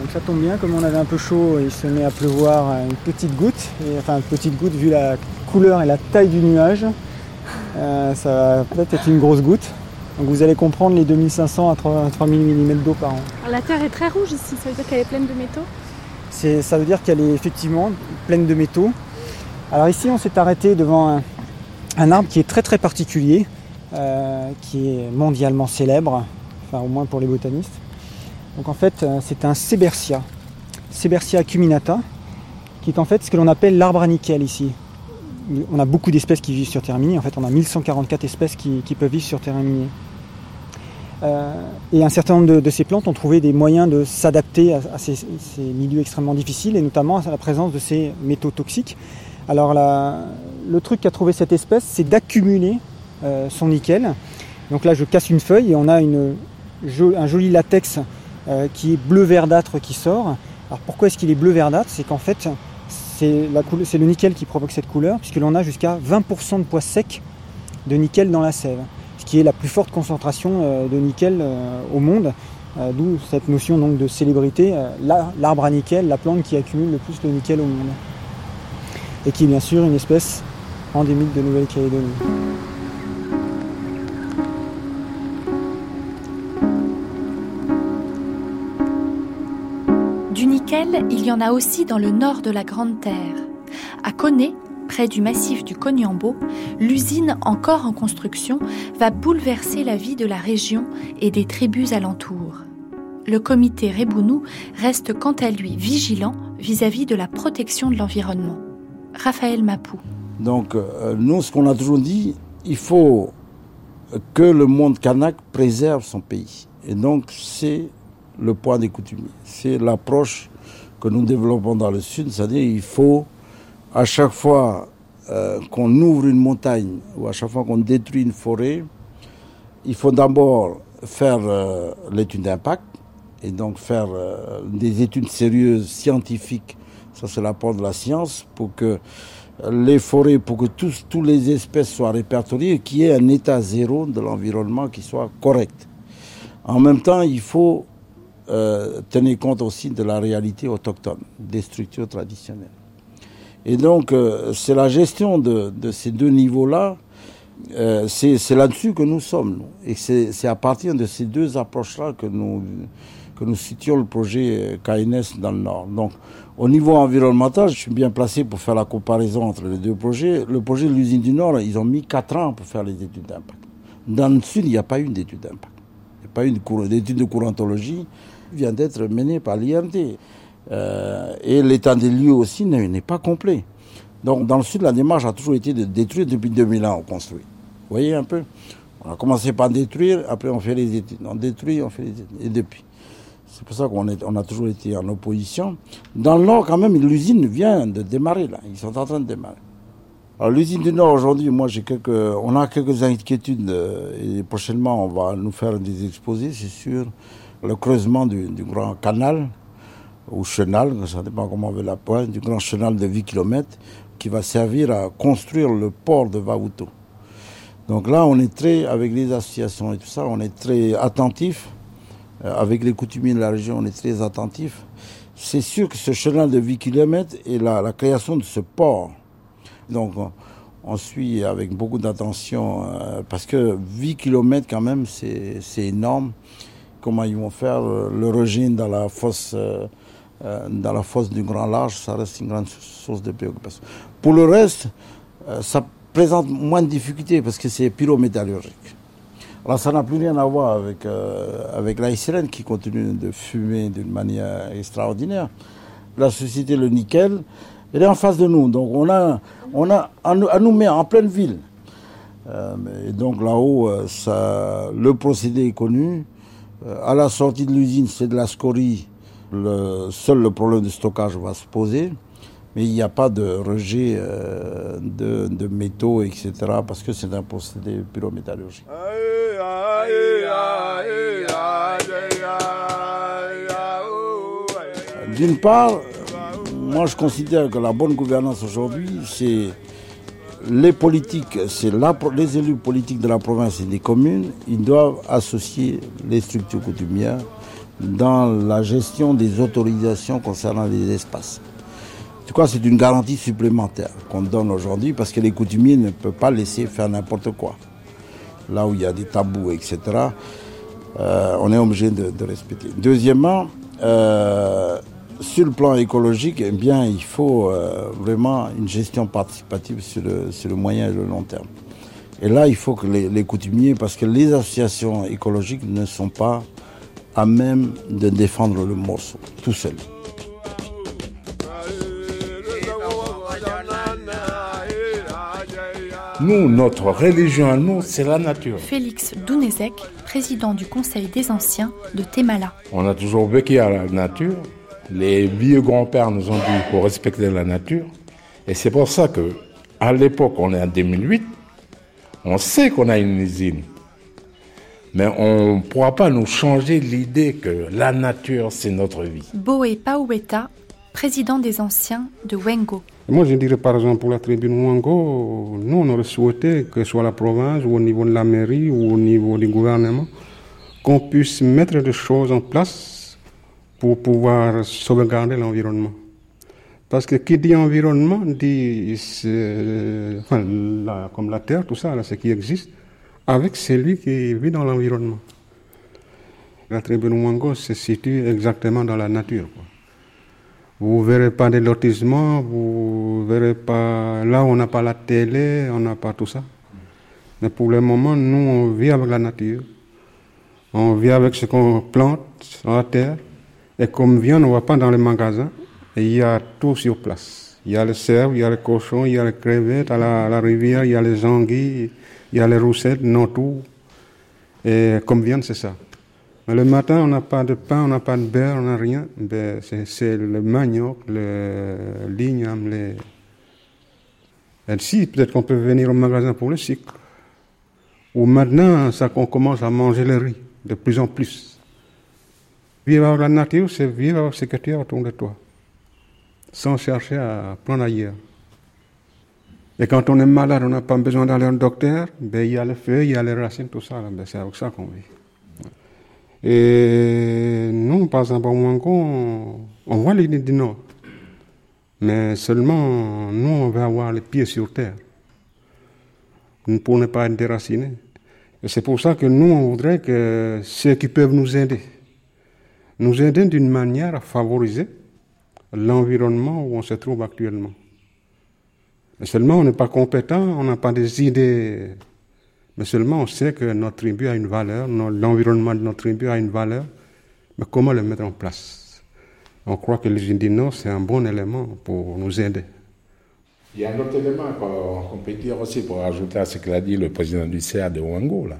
Donc ça tombe bien, comme on avait un peu chaud, il se met à pleuvoir une petite goutte, et, enfin une petite goutte vu la couleur et la taille du nuage, euh, ça va peut-être être une grosse goutte. Donc vous allez comprendre les 2500 à 3000 mm d'eau par an. la terre est très rouge ici, ça veut dire qu'elle est pleine de métaux ça veut dire qu'elle est effectivement pleine de métaux. Alors ici, on s'est arrêté devant un, arbre qui est très très particulier, euh, qui est mondialement célèbre, enfin au moins pour les botanistes. Donc en fait, euh, c'est un sébertia. Sebercia acuminata, qui est en fait ce que l'on appelle l'arbre à nickel ici. On a beaucoup d'espèces qui vivent sur terre minier. En fait, on a 1144 espèces qui, peuvent vivre sur terre minier. Euh, et un certain nombre de, ces plantes ont trouvé des moyens de s'adapter à, ces, milieux extrêmement difficiles, et notamment à la présence de ces métaux toxiques. Alors le truc qu'a trouvé cette espèce, c'est d'accumuler euh, son nickel. Donc là, je casse une feuille et on a un joli latex euh, qui est bleu verdâtre qui sort. Alors pourquoi est-ce qu'il est bleu verdâtre? C'est qu'en fait, c'est le nickel qui provoque cette couleur, puisque l'on a jusqu'à 20% de poids sec de nickel dans la sève, qui est la plus forte concentration euh, de nickel euh, au monde. D'où cette notion donc de célébrité, l'arbre à nickel, la plante qui accumule le plus de nickel au monde. Et qui est bien sûr une espèce endémique de Nouvelle-Calédonie. il y en a aussi dans le nord de la Grande Terre. À Coné, près du massif du Cognambo, l'usine encore en construction va bouleverser la vie de la région et des tribus alentours. Le comité Rebounou reste quant à lui vigilant vis-à-vis de la protection de l'environnement. Raphaël Mapou. Donc, euh, nous, ce qu'on a toujours dit, il faut que le monde kanak préserve son pays. Et donc, c'est le point des. C'est l'approche que nous développons dans le sud, c'est-à-dire il faut à chaque fois euh, qu'on ouvre une montagne ou à chaque fois qu'on détruit une forêt, il faut d'abord faire euh, l'étude d'impact et donc faire euh, des études sérieuses scientifiques. Ça, c'est l'apport de la science pour que les forêts, pour que tous, tous les espèces soient répertoriées qu'il y ait un état zéro de l'environnement qui soit correct. En même temps, il faut tenir compte aussi de la réalité autochtone, des structures traditionnelles. Et donc, euh, c'est la gestion de, ces deux niveaux-là, euh, c'est là-dessus que nous sommes. Nous. Et c'est à partir de ces deux approches-là que nous, situons le projet KNS dans le Nord. Donc, au niveau environnemental, je suis bien placé pour faire la comparaison entre les deux projets. Le projet de l'usine du Nord, ils ont mis quatre ans pour faire les études d'impact. Dans le Sud, il n'y a pas eu d'étude d'impact. Il n'y a pas eu d'étude de courantologie vient d'être mené par l'IRD. Euh, et l'état des lieux aussi n'est pas complet. Donc dans le sud, la démarche a toujours été de détruire depuis 2000 ans, on construit. Vous voyez un peu? On a commencé par détruire, après on fait les études. On détruit, on fait les études. Et depuis. C'est pour ça qu'on on a toujours été en opposition. Dans le Nord, quand même, l'usine vient de démarrer, là. Ils sont en train de démarrer. Alors l'usine du Nord, aujourd'hui, moi, j'ai quelques, on a quelques inquiétudes. Euh, et prochainement, on va nous faire des exposés, c'est sûr le creusement du, grand canal, ou chenal, ça dépend comment on veut la du grand chenal de 8 km, qui va servir à construire le port de Vaouto. Donc là, on est très, avec les associations et tout ça, on est très attentif. Euh, avec les coutumiers de la région, on est très attentif. C'est sûr que ce chenal de 8 km et la, création de ce port. Donc, on suit avec beaucoup d'attention, euh, parce que 8 km quand même, c'est énorme comment ils vont faire euh, le régime dans la fosse, euh, dans la fosse du Grand Large, ça reste une grande source de préoccupation. Pour le reste, ça présente moins de difficultés parce que c'est pyrométallurgique. Alors ça n'a plus rien à voir avec, avec la qui continue de fumer d'une manière extraordinaire. La société Le Nickel, elle est en face de nous. Donc on a, on a à, nous, mettre en pleine ville. et donc là-haut, le procédé est connu. Euh, à la sortie de l'usine, c'est de la scorie. Seul le problème de stockage va se poser. Mais il n'y a pas de rejet euh, de, métaux, etc. Parce que c'est un procédé pyrométallurgique. D'une part, moi je considère que la bonne gouvernance aujourd'hui, c'est les politiques, c'est les élus politiques de la province et des communes, ils doivent associer les structures coutumières dans la gestion des autorisations concernant les espaces. En tout cas, c'est une garantie supplémentaire qu'on donne aujourd'hui parce que les coutumiers ne peuvent pas laisser faire n'importe quoi. Là où il y a des tabous, etc., euh, on est obligé de, respecter. Deuxièmement, euh, sur le plan écologique, eh bien, il faut euh, vraiment une gestion participative sur le, moyen et le long terme. Et là, il faut que les, les, coutumiers, parce que les associations écologiques ne sont pas à même de défendre le morceau, tout seul. Nous, notre religion à nous, c'est la nature. Félix Dounezek, président du Conseil des Anciens de Temala. On a toujours vécu à la nature. Les vieux grands-pères nous ont dit pour respecter la nature. Et c'est pour ça que, à l'époque, on est en 2008, on sait qu'on a une usine. Mais on ne pourra pas nous changer l'idée que la nature, c'est notre vie. Boé Paueta, président des Anciens de Wengo. Moi, je dirais par exemple pour la tribu Wengo, nous, on aurait souhaité que ce soit la province ou au niveau de la mairie ou au niveau du gouvernement, qu'on puisse mettre des choses en place pour pouvoir sauvegarder l'environnement. Parce que qui dit environnement dit, enfin, comme la terre, tout ça, là, ce qui existe, avec celui qui vit dans l'environnement. La tribu Mwango se situe exactement dans la nature. Vous ne verrez pas des lotissements, vous verrez pas. Là, on n'a pas la télé, on n'a pas tout ça. Mais pour le moment, nous, on vit avec la nature. On vit avec ce qu'on plante sur la terre. Et comme vient, on ne va pas dans les magasins. Il y a tout sur place. Il y a le cerf, il y a le cochon, il y a les crevettes à la, rivière, il y a les anguilles, il y a les roussettes, non tout. Et comme viande, c'est ça. Mais le matin, on n'a pas de pain, on n'a pas de beurre, on n'a rien. Ben, c'est le manioc, le l'igname, les. Et si, peut-être qu'on peut venir au magasin pour le sucre. Ou maintenant, ça qu'on commence à manger le riz, de plus en plus. Vivre la nature, c'est vivre ce que tu as autour de toi sans chercher à prendre ailleurs. Et quand on est malade, on n'a pas besoin d'aller au docteur, ben, il y a le feu, il y a les racines, tout ça, ben, c'est avec ça qu'on vit. Et nous, par exemple, au Mwango, on, on voit l'idée du Nord. Mais seulement, nous, on veut avoir les pieds sur terre pour ne pas être déracinés. Et c'est pour ça que nous, on voudrait que ceux qui peuvent nous aider, nous aider d'une manière à favoriser l'environnement où on se trouve actuellement. Mais seulement on n'est pas compétent, on n'a pas des idées, mais seulement on sait que notre tribu a une valeur, l'environnement de notre tribu a une valeur, mais comment le mettre en place? On croit que les Indiens, c'est un bon élément pour nous aider. Il y a un autre élément qu'on peut dire aussi pour ajouter à ce qu'il a dit le président du CA de Wango, là,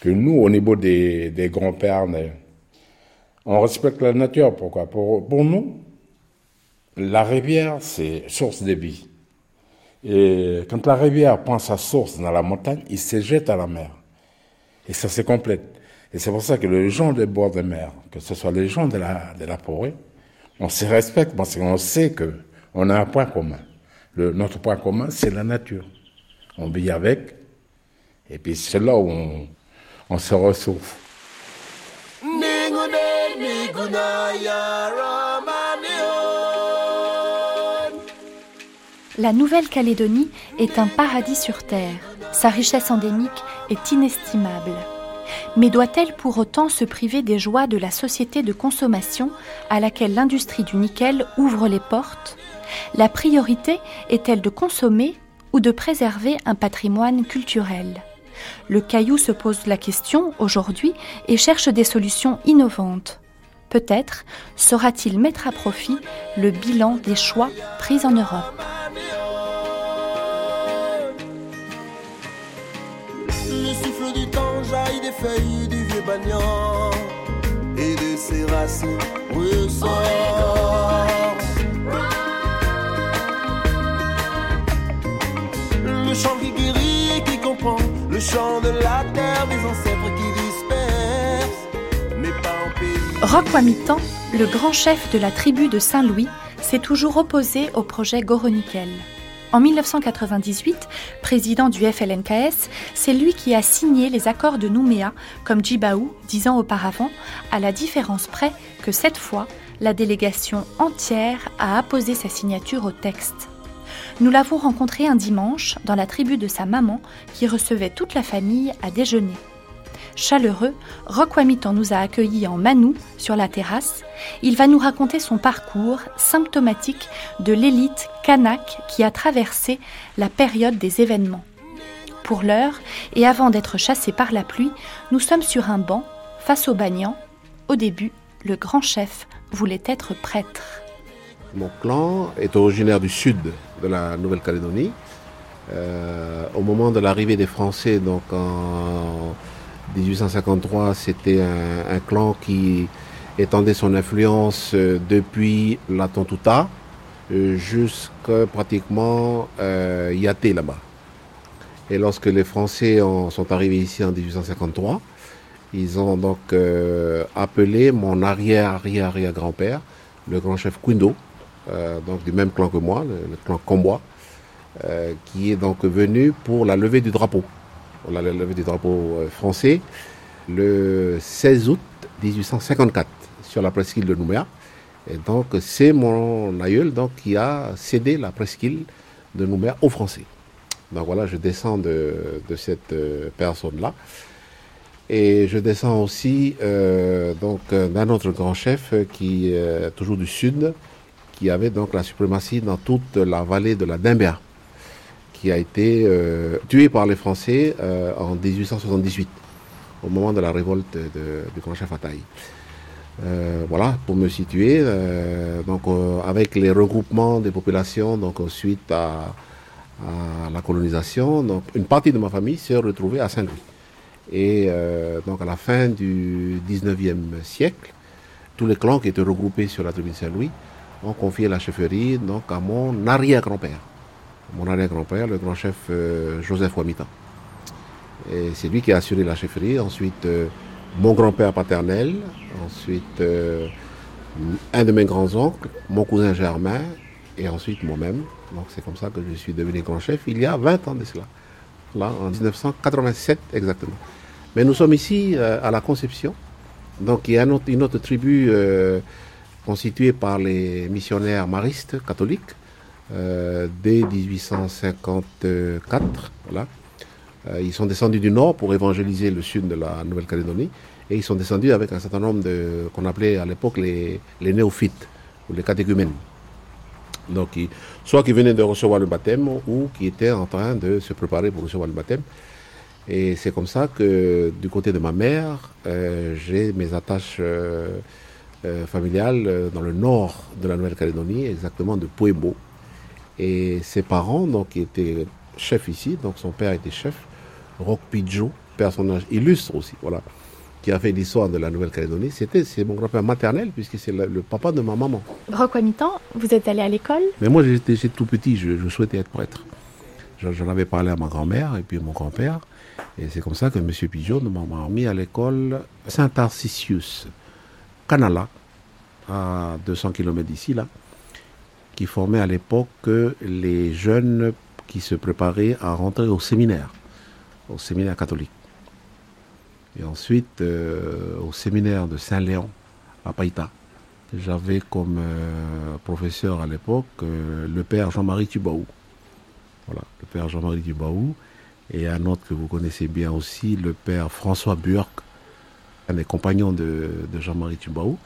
que nous, au niveau des, grands-pères, on respecte la nature. Pourquoi? Pour, pour nous, la rivière, c'est source de vie. Et quand la rivière prend sa source dans la montagne, il se jette à la mer. Et ça se complète. Et c'est pour ça que les gens des bords de mer, que ce soit les gens de la, de la forêt, on se respecte parce qu'on sait qu'on a un point commun. Le, notre point commun, c'est la nature. On vit avec, et puis c'est là où on, on se ressource. La Nouvelle-Calédonie est un paradis sur Terre. Sa richesse endémique est inestimable. Mais doit-elle pour autant se priver des joies de la société de consommation à laquelle l'industrie du nickel ouvre les portes? La priorité est-elle de consommer ou de préserver un patrimoine culturel? Le caillou se pose la question aujourd'hui et cherche des solutions innovantes. Peut-être saura-t-il mettre à profit le bilan des choix pris en Europe. Feuilles du vieux banyan et de ses racines ressort. Le chant qui guérit et qui comprend, le chant de la terre des ancêtres qui dispersent, mais pas en pays. Roquamitan, le grand chef de la tribu de Saint-Louis, s'est toujours opposé au projet Goronickel. En 1998, président du FLNKS, c'est lui qui a signé les accords de Nouméa, comme Djibaou dix ans auparavant, à la différence près que cette fois, la délégation entière a apposé sa signature au texte. Nous l'avons rencontré un dimanche dans la tribu de sa maman qui recevait toute la famille à déjeuner. Chaleureux, Roquamitan nous a accueillis en Manou, sur la terrasse. Il va nous raconter son parcours symptomatique de l'élite kanak qui a traversé la période des événements. Pour l'heure, et avant d'être chassés par la pluie, nous sommes sur un banc, face au bagnan. Au début, le grand chef voulait être prêtre. Mon clan est originaire du sud de la Nouvelle-Calédonie Euh, au moment de l'arrivée des Français, donc en 1853, c'était un, clan qui étendait son influence euh, depuis la Tontouta euh, jusqu'à pratiquement euh, Yaté là-bas. Et lorsque les Français sont arrivés ici en 1853, ils ont donc euh, appelé mon arrière-arrière-arrière-grand-père, le grand chef euh, donc du même clan que moi, le, le clan Combois, qui est donc venu pour la levée du drapeau, pour la levée du drapeau euh, français, le 16 août 1854, sur la presqu'île de Nouméa. Et donc c'est mon aïeul donc, qui a cédé la presqu'île de Nouméa aux Français. Donc voilà, je descends de, cette euh, personne-là. Et je descends aussi euh, d'un autre grand chef qui euh, toujours du sud, qui avait donc la suprématie dans toute la vallée de la Dimbéa, qui a été euh, tué par les Français euh, en 1878, au moment de la révolte du grand chef Ataï. Euh, voilà, pour me situer, euh, donc avec les regroupements des populations, donc suite à, la colonisation, donc une partie de ma famille s'est retrouvée à Saint-Louis. Et donc à la fin du 19e siècle, tous les clans qui étaient regroupés sur la tribune Saint-Louis ont confié la chefferie donc à mon arrière-grand-père. Mon arrière-grand-père, le grand chef euh, Joseph Wamita. Et c'est lui qui a assuré la chefferie. Ensuite, euh, mon grand-père paternel. Ensuite, euh, un de mes grands-oncles, mon cousin Germain. Et ensuite moi-même. Donc c'est comme ça que je suis devenu grand chef il y a 20 ans de cela. Là, en 1987 exactement. Mais nous sommes ici à la Conception. Donc il y a une autre tribu constituée par les missionnaires maristes catholiques euh, dès 1854. Voilà. Euh, ils sont descendus du nord pour évangéliser le sud de la Nouvelle-Calédonie et ils sont descendus avec un certain nombre de qu'on appelait à l'époque les, les néophytes ou les catéchumènes. Donc, ils- soit qui venaient de recevoir le baptême ou qui étaient en train de se préparer pour recevoir le baptême. Et c'est comme ça que du côté de ma mère, euh, j'ai mes attaches familiales dans le nord de la Nouvelle-Calédonie, exactement de Puebo. Et ses parents, donc, étaient chefs ici, donc son père était chef, Rock Pidgeot, personnage illustre aussi, voilà, qui a fait l'histoire de la Nouvelle-Calédonie. C'était c'est mon grand-père maternel, puisque c'est le, le papa de ma maman. Roquamitan, vous êtes allé à l'école? Mais moi, j'étais tout petit, je, je souhaitais être prêtre. J'en avais parlé à ma grand-mère et puis à mon grand-père. Et c'est comme ça que M. Pigeon m'a m'a remis à l'école Saint-Arcisius, Canala, à 200 km d'ici, là, qui formait à l'époque les jeunes qui se préparaient à rentrer au séminaire, au séminaire catholique. Et ensuite, euh, au séminaire de Saint-Léon, à Païta. J'avais comme euh, professeur à l'époque euh, le père Jean-Marie Tubaou. Voilà, le père Jean-Marie Tubaou. Et un autre que vous connaissez bien aussi, le père François Burck, un des compagnons de, de Jean-Marie Tubaou,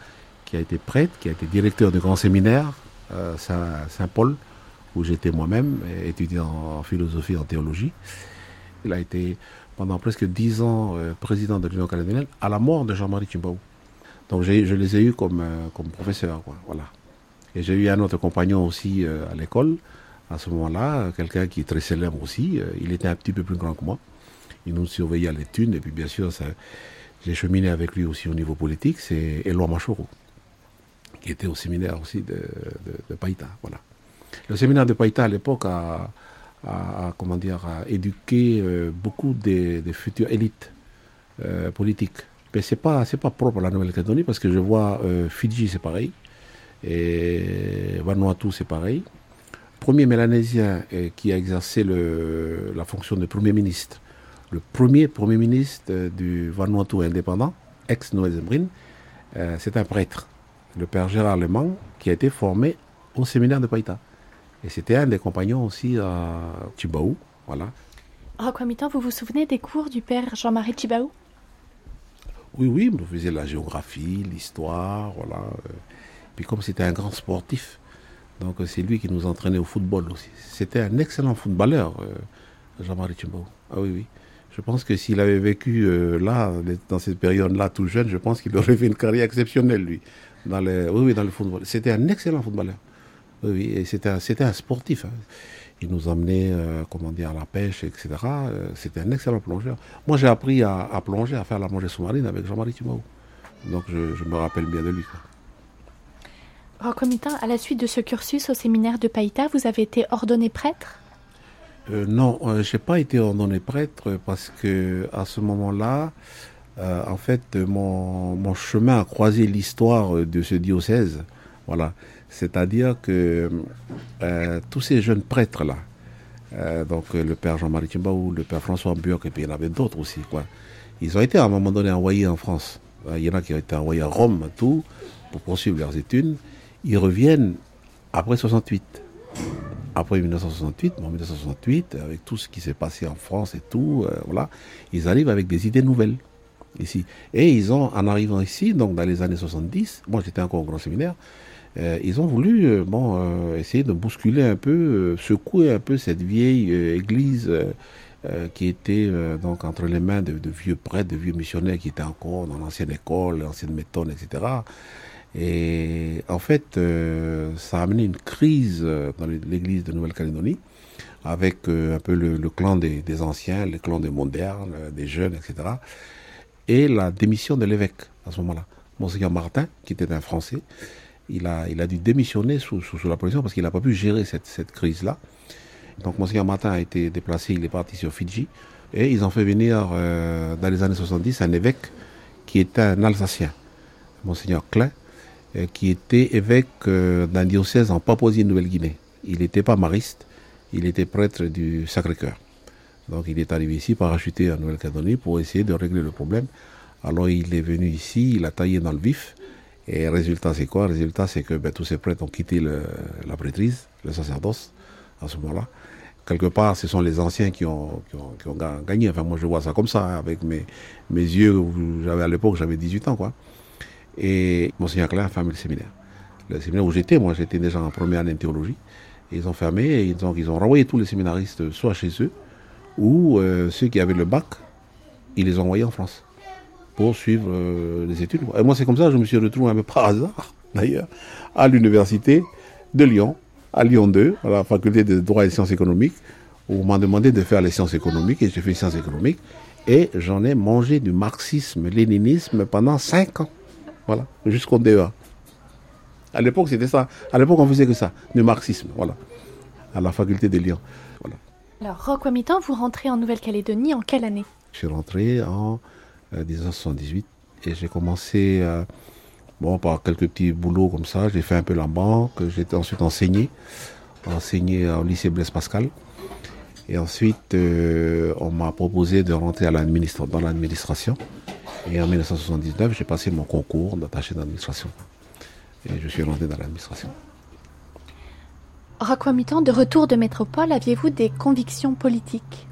qui a été prêtre, qui a été directeur du grand séminaire Saint-Paul, où j'étais moi-même euh, étudiant en philosophie et en théologie. Il a été pendant presque dix ans euh, président de l'Union calédonienne à la mort de Jean-Marie Tubaou. Donc je les ai eus comme, euh, comme professeurs. Voilà. Et j'ai eu un autre compagnon aussi euh, à l'école, à ce moment-là, euh, quelqu'un qui est très célèbre aussi. euh, il était un petit peu plus grand que moi. Il nous surveillait à l'étude. Et puis bien sûr, j'ai cheminé avec lui aussi au niveau politique. C'est Éloi Machoro, qui était au séminaire aussi de, Païta. Voilà. Le séminaire de Païta à l'époque a, comment dire, a éduqué euh, beaucoup des, futures élites euh, politiques. Mais c'est pas c'est pas propre à la Nouvelle-Calédonie parce que je vois euh, Fidji c'est pareil et Vanuatu c'est pareil. Premier mélanésien qui a exercé le, la fonction de premier ministre, le premier premier ministre du Vanuatu indépendant, euh, c'est un prêtre, le père Gérard Lemang, qui a été formé au séminaire de Païta. Et c'était un des compagnons aussi à Tubaou, voilà. Roquamitan, vous vous souvenez des cours du père Jean-Marie Chibaou Oui, oui, on faisait la géographie, l'histoire, voilà. euh. Puis comme c'était un grand sportif, donc euh, c'est lui qui nous entraînait au football aussi. C'était un excellent footballeur, euh, Jean-Marie Chimbo. Ah oui, oui. Je pense que s'il avait vécu euh, là, dans cette période-là, tout jeune, je pense qu'il aurait fait une carrière exceptionnelle, lui. Dans oui, oui, dans le football. C'était un excellent footballeur. Oui, oui, et c'était un, c'était un sportif. hein. Il nous emmenait, euh, comment dire, à la pêche, etc. Euh, C'était un excellent plongeur. Moi, j'ai appris à, à plonger, à faire la plongée sous-marine avec Jean-Marie Timaou. Donc, je, je me rappelle bien de lui. quoi. Rocomitin, à la suite de ce cursus au séminaire de Païta, vous avez été ordonné prêtre? Euh, non, euh, j'ai pas été ordonné prêtre parce que à ce moment-là, euh, en fait, mon, mon chemin a croisé l'histoire de ce diocèse. Voilà, c'est-à-dire que euh, tous ces jeunes prêtres là, euh, donc le père Jean-Marie Timbaou, le père François Burk, et puis il y en avait d'autres aussi, quoi. Ils ont été à un moment donné envoyés en France. Il y en a qui ont été envoyés à Rome, tout, pour poursuivre leurs études. Ils reviennent après 68 après 1968, en 1968, avec tout ce qui s'est passé en France et tout, voilà, ils arrivent avec des idées nouvelles ici. Et ils ont, en arrivant ici, donc dans les années 70, moi j'étais encore au grand séminaire, euh, ils ont voulu, euh, bon, euh, essayer de bousculer un peu, secouer un peu cette vieille église qui était donc entre les mains de, vieux prêtres, de vieux missionnaires qui étaient encore dans l'ancienne école, l'ancienne méthode, etc. Et en fait, ça a amené une crise dans l'église de Nouvelle-Calédonie, avec un peu le, clan des, des anciens, le clan des modernes, des jeunes, etc. Et la démission de l'évêque à ce moment-là. Monseigneur Martin, qui était un Français, il a, il a dû démissionner sous, sous, la pression parce qu'il n'a pas pu gérer cette, cette crise-là. Donc Monseigneur Martin a été déplacé, il est parti sur Fidji. Et ils ont fait venir, euh, dans les années 70, un évêque qui était un Alsacien, Monseigneur Klein, euh, qui était évêque euh, d'un diocèse en Papouasie-Nouvelle-Guinée. Il n'était pas mariste, il était prêtre du Sacré-Cœur. Donc il est arrivé ici, parachuté en Nouvelle-Calédonie, pour essayer de régler le problème. Alors il est venu ici, il a taillé dans le vif. Et résultat, c'est quoi? Résultat, c'est que ben, tous ces prêtres ont quitté la prêtrise, le sacerdoce, à ce moment-là. Quelque part, ce sont les anciens qui ont, gagné. Enfin, moi, je vois ça comme ça, hein, avec mes, yeux. J'avais à l'époque, j'avais 18 ans, quoi. Et Monseigneur Klein a fermé le séminaire. Le séminaire où j'étais, moi, j'étais déjà en première année de théologie. Ils ont fermé et ils ils ont renvoyé tous les séminaristes soit chez eux, ou euh, ceux qui avaient le bac, ils les envoyés en France pour suivre euh, les études. Et moi, c'est comme ça que je me suis retrouvé un peu par hasard, d'ailleurs, à l'université de Lyon, à Lyon 2, à la faculté de droit et sciences économiques, où on m'a demandé de faire les sciences économiques, et j'ai fait sciences économiques, et j'en ai mangé du marxisme, léninisme pendant cinq ans. Voilà, jusqu'au DEA. À l'époque, c'était ça. À l'époque, on faisait que ça, du marxisme, voilà, à la faculté de Lyon. Voilà. Alors, Roquamitin, vous rentrez en Nouvelle-Calédonie en quelle année? Je suis rentré en euh, 1978 et j'ai commencé euh, bon, par quelques petits boulots comme ça. J'ai fait un peu la banque, j'ai ensuite enseigné, enseigné au lycée Blaise Pascal. Et ensuite, euh, on m'a proposé de rentrer dans l'administration. Et en 1979, j'ai passé mon concours d'attaché d'administration. Et je suis rentré dans l'administration. Roquamitin, de retour de métropole, aviez-vous des convictions politiques?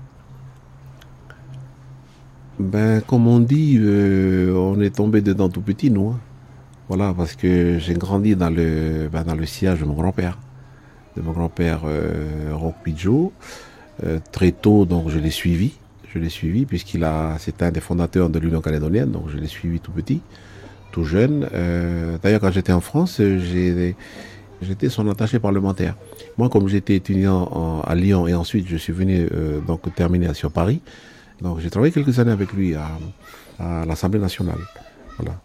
Ben, comme on dit, euh, on est tombé dedans tout petit, nous. hein. Voilà, parce que j'ai grandi dans le, ben, dans le sillage de mon grand-père, de mon grand-père euh, Roch Pidgeot. Euh, très tôt, donc, je l'ai suivi. Je l'ai suivi puisqu'il a, un des fondateurs de l'Union calédonienne, donc je l'ai suivi tout petit, tout jeune. Euh, D'ailleurs, quand j'étais en France, j'ai, j'étais son attaché parlementaire. Moi, comme j'étais étudiant à Lyon et ensuite je suis venu euh, donc terminer sur Paris, donc j'ai travaillé quelques années avec lui à, l'Assemblée nationale. Voilà.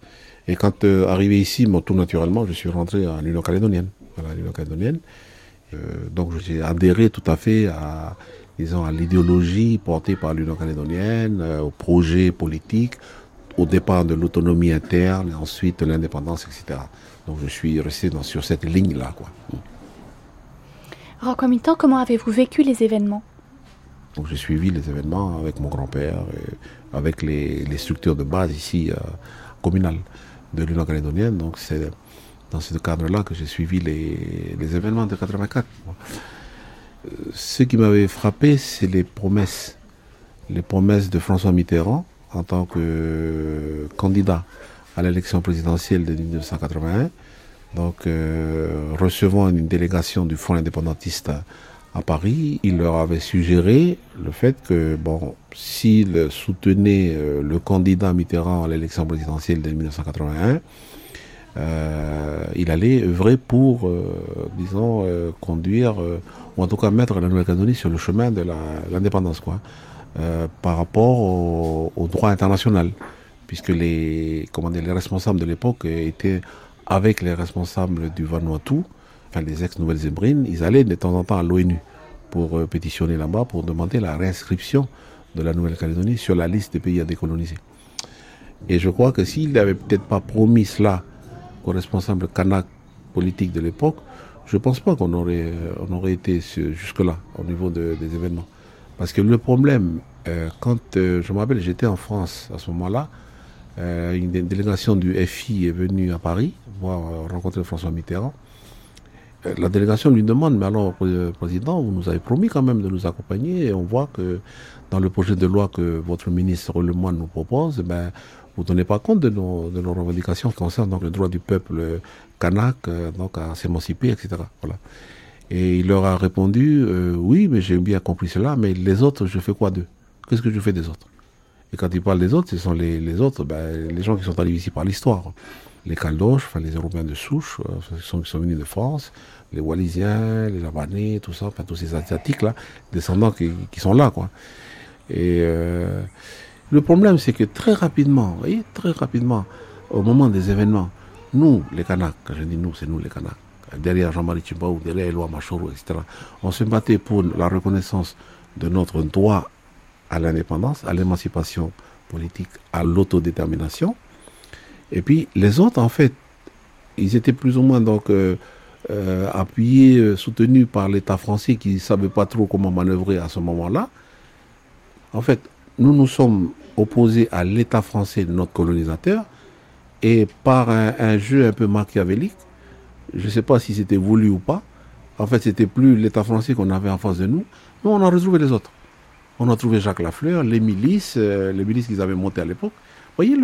Et quand euh, arrivé ici, bon, tout naturellement, je suis rentré à l'Union calédonienne. L'Union. Euh, donc j'ai adhéré tout à fait à, disons, à l'idéologie portée par l'Union calédonienne, euh, au projet politique, au départ de l'autonomie interne, et ensuite l'indépendance, etc. Donc je suis resté dans, sur cette ligne-là. Quoi. Roquamitin, comment avez-vous vécu les événements? Donc j'ai suivi les événements avec mon grand-père, avec les, les structures de base ici euh, communales de l'Union calédonienne. Donc c'est dans ce cadre-là que j'ai suivi les, les événements de 84. Euh, Ce qui m'avait frappé, c'est les promesses. Les promesses de François Mitterrand en tant que candidat à l'élection présidentielle de 1981. Donc, euh, recevant une délégation du Front indépendantiste à, Paris, il leur avait suggéré le fait que, bon, s'ils soutenaient euh, le candidat Mitterrand à l'élection présidentielle de 1981, euh, il allait œuvrer pour, disons, conduire, ou en tout cas mettre la Nouvelle-Calédonie sur le chemin de l'indépendance, quoi, par rapport au, droit international, puisque les, comment dire, les responsables de l'époque étaient avec les responsables du Vanuatu, enfin les ex-Nouvelles-Zébrines, ils allaient de temps en temps à l'ONU pour euh, pétitionner là-bas, pour demander la réinscription de la Nouvelle-Calédonie sur la liste des pays à décoloniser. Et je crois que s'il n'avait peut-être pas promis cela aux responsables kanak politiques de l'époque, je ne pense pas qu'on aurait, euh, on aurait été jusque-là au niveau des événements. Parce que le problème, euh, quand je me rappelle, j'étais en France à ce moment-là, une délégation du FI est venue à Paris voir rencontrer François Mitterrand. Euh, la délégation lui demande, mais alors, Président, vous nous avez promis quand même de nous accompagner et on voit que dans le projet de loi que votre ministre Lemoine nous propose, ben, vous ne tenez pas compte de nos, de nos revendications concernant le droit du peuple kanak euh, donc, à s'émanciper, etc. Voilà. Et il leur a répondu, euh, oui, mais j'ai bien compris cela, mais les autres, je fais quoi d'eux? Qu'est-ce que je fais des autres? Et quand il parle des autres, ce sont les, autres, ben, les gens qui sont arrivés ici par l'histoire les Caldoches, enfin les Européens de souche, euh, qui, sont, sont, venus de France, les Wallisiens, les Javanais, tout ça, enfin tous ces Asiatiques-là, descendants qui, sont là, quoi. Et euh, le problème, c'est que très rapidement, très rapidement, au moment des événements, nous, les Kanaks, quand je dis nous, c'est nous les Kanaks, derrière Jean-Marie Tchimbaou, derrière Éloi Machoro, etc., on se battait pour la reconnaissance de notre droit à l'indépendance, à l'émancipation politique, à l'autodétermination, et puis les autres, en fait, ils étaient plus ou moins donc euh, euh, appuyés, euh, soutenus par l'État français qui ne savait pas trop comment manœuvrer à ce moment-là. En fait, nous nous sommes opposés à l'État français, notre colonisateur, et par un, jeu un peu machiavélique, je ne sais pas si c'était voulu ou pas, en fait, c'était plus l'État français qu'on avait en face de nous, nous on a retrouvé les autres. On a trouvé Jacques Lafleur, les milices, les milices qu'ils avaient montées à l'époque, voyez,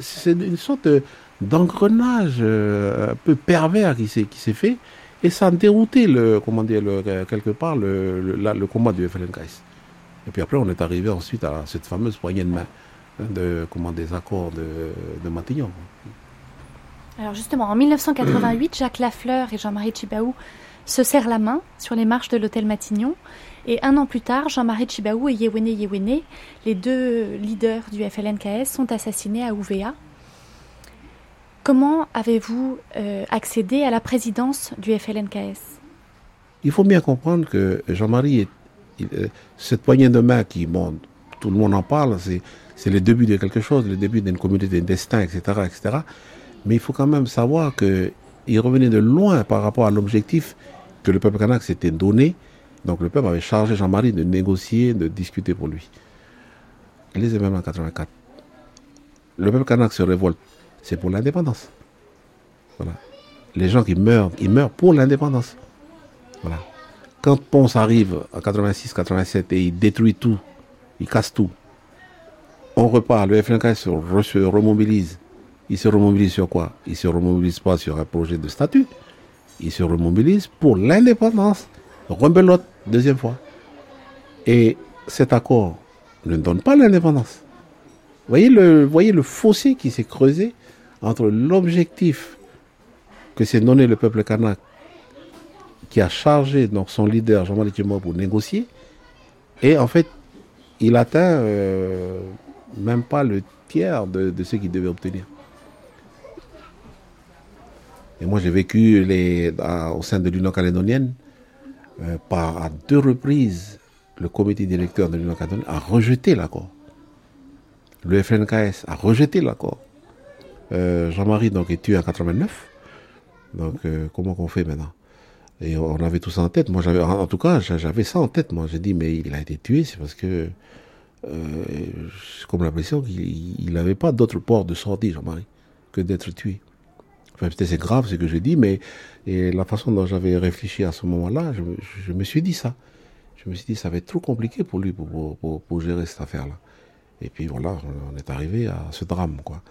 c'est une sorte d'engrenage euh, un peu pervers qui s'est fait et ça a dérouté le, comment dire, quelque part le, combat du FLNKS. Et puis après, on est arrivé ensuite à cette fameuse poignée de main hein, de, comment, des accords de, de Matignon. Alors justement, en 1988, Jacques Lafleur et Jean-Marie Chibaou se serrent la main sur les marches de l'hôtel Matignon. Et un an plus tard, Jean-Marie Chibaou et Yewene Yewene, les deux leaders du FLNKS, sont assassinés à Ouvéa. Comment avez-vous euh, accédé à la présidence du FLNKS Il faut bien comprendre que Jean-Marie, euh, cette poignée de main qui, bon, tout le monde en parle, c'est le début de quelque chose, le début d'une communauté, d'un destin, etc., etc. Mais il faut quand même savoir qu'il revenait de loin par rapport à l'objectif que le peuple kanak s'était donné. Donc le peuple avait chargé Jean-Marie de négocier, de discuter pour lui. Les événements en 84. Le peuple kanak se révolte. C'est pour l'indépendance. Les gens qui meurent, ils meurent pour l'indépendance. Voilà. Quand Ponce arrive en 86, 87 et il détruit tout, il casse tout, on repart, le FNK se, se remobilise. Il se remobilise sur quoi? Il se remobilise pas sur un projet de statut il se remobilise pour l'indépendance. Rebelote, deuxième fois. Et cet accord ne donne pas l'indépendance. Voyez le, voyez le fossé qui s'est creusé entre l'objectif que s'est donné le peuple kanak, qui a chargé donc, son leader Jean-Marie pour négocier, et en fait, il atteint euh, même pas le tiers de ce qu'il devait obtenir. Et moi, j'ai vécu les, au sein de l'Union calédonienne, euh, par à deux reprises, le comité directeur de l'Union calédonienne a rejeté l'accord. Le FNKS a rejeté l'accord. Euh, Jean-Marie donc est tué en 89. Donc euh, comment qu'on fait maintenant? Et on avait tout ça en tête. Moi, j'avais, en tout cas, j'avais ça en tête. Moi, j'ai dit mais il a été tué, c'est parce que comme l'impression qu'il n'avait pas d'autre port de sortie, Jean-Marie, que d'être tué c'est grave ce que je dis, mais et la façon dont j'avais réfléchi à ce moment-là, je, me suis dit ça. Je me suis dit ça va être trop compliqué pour lui pour, pour, gérer cette affaire-là. Et puis voilà, on est arrivé à ce drame, quoi.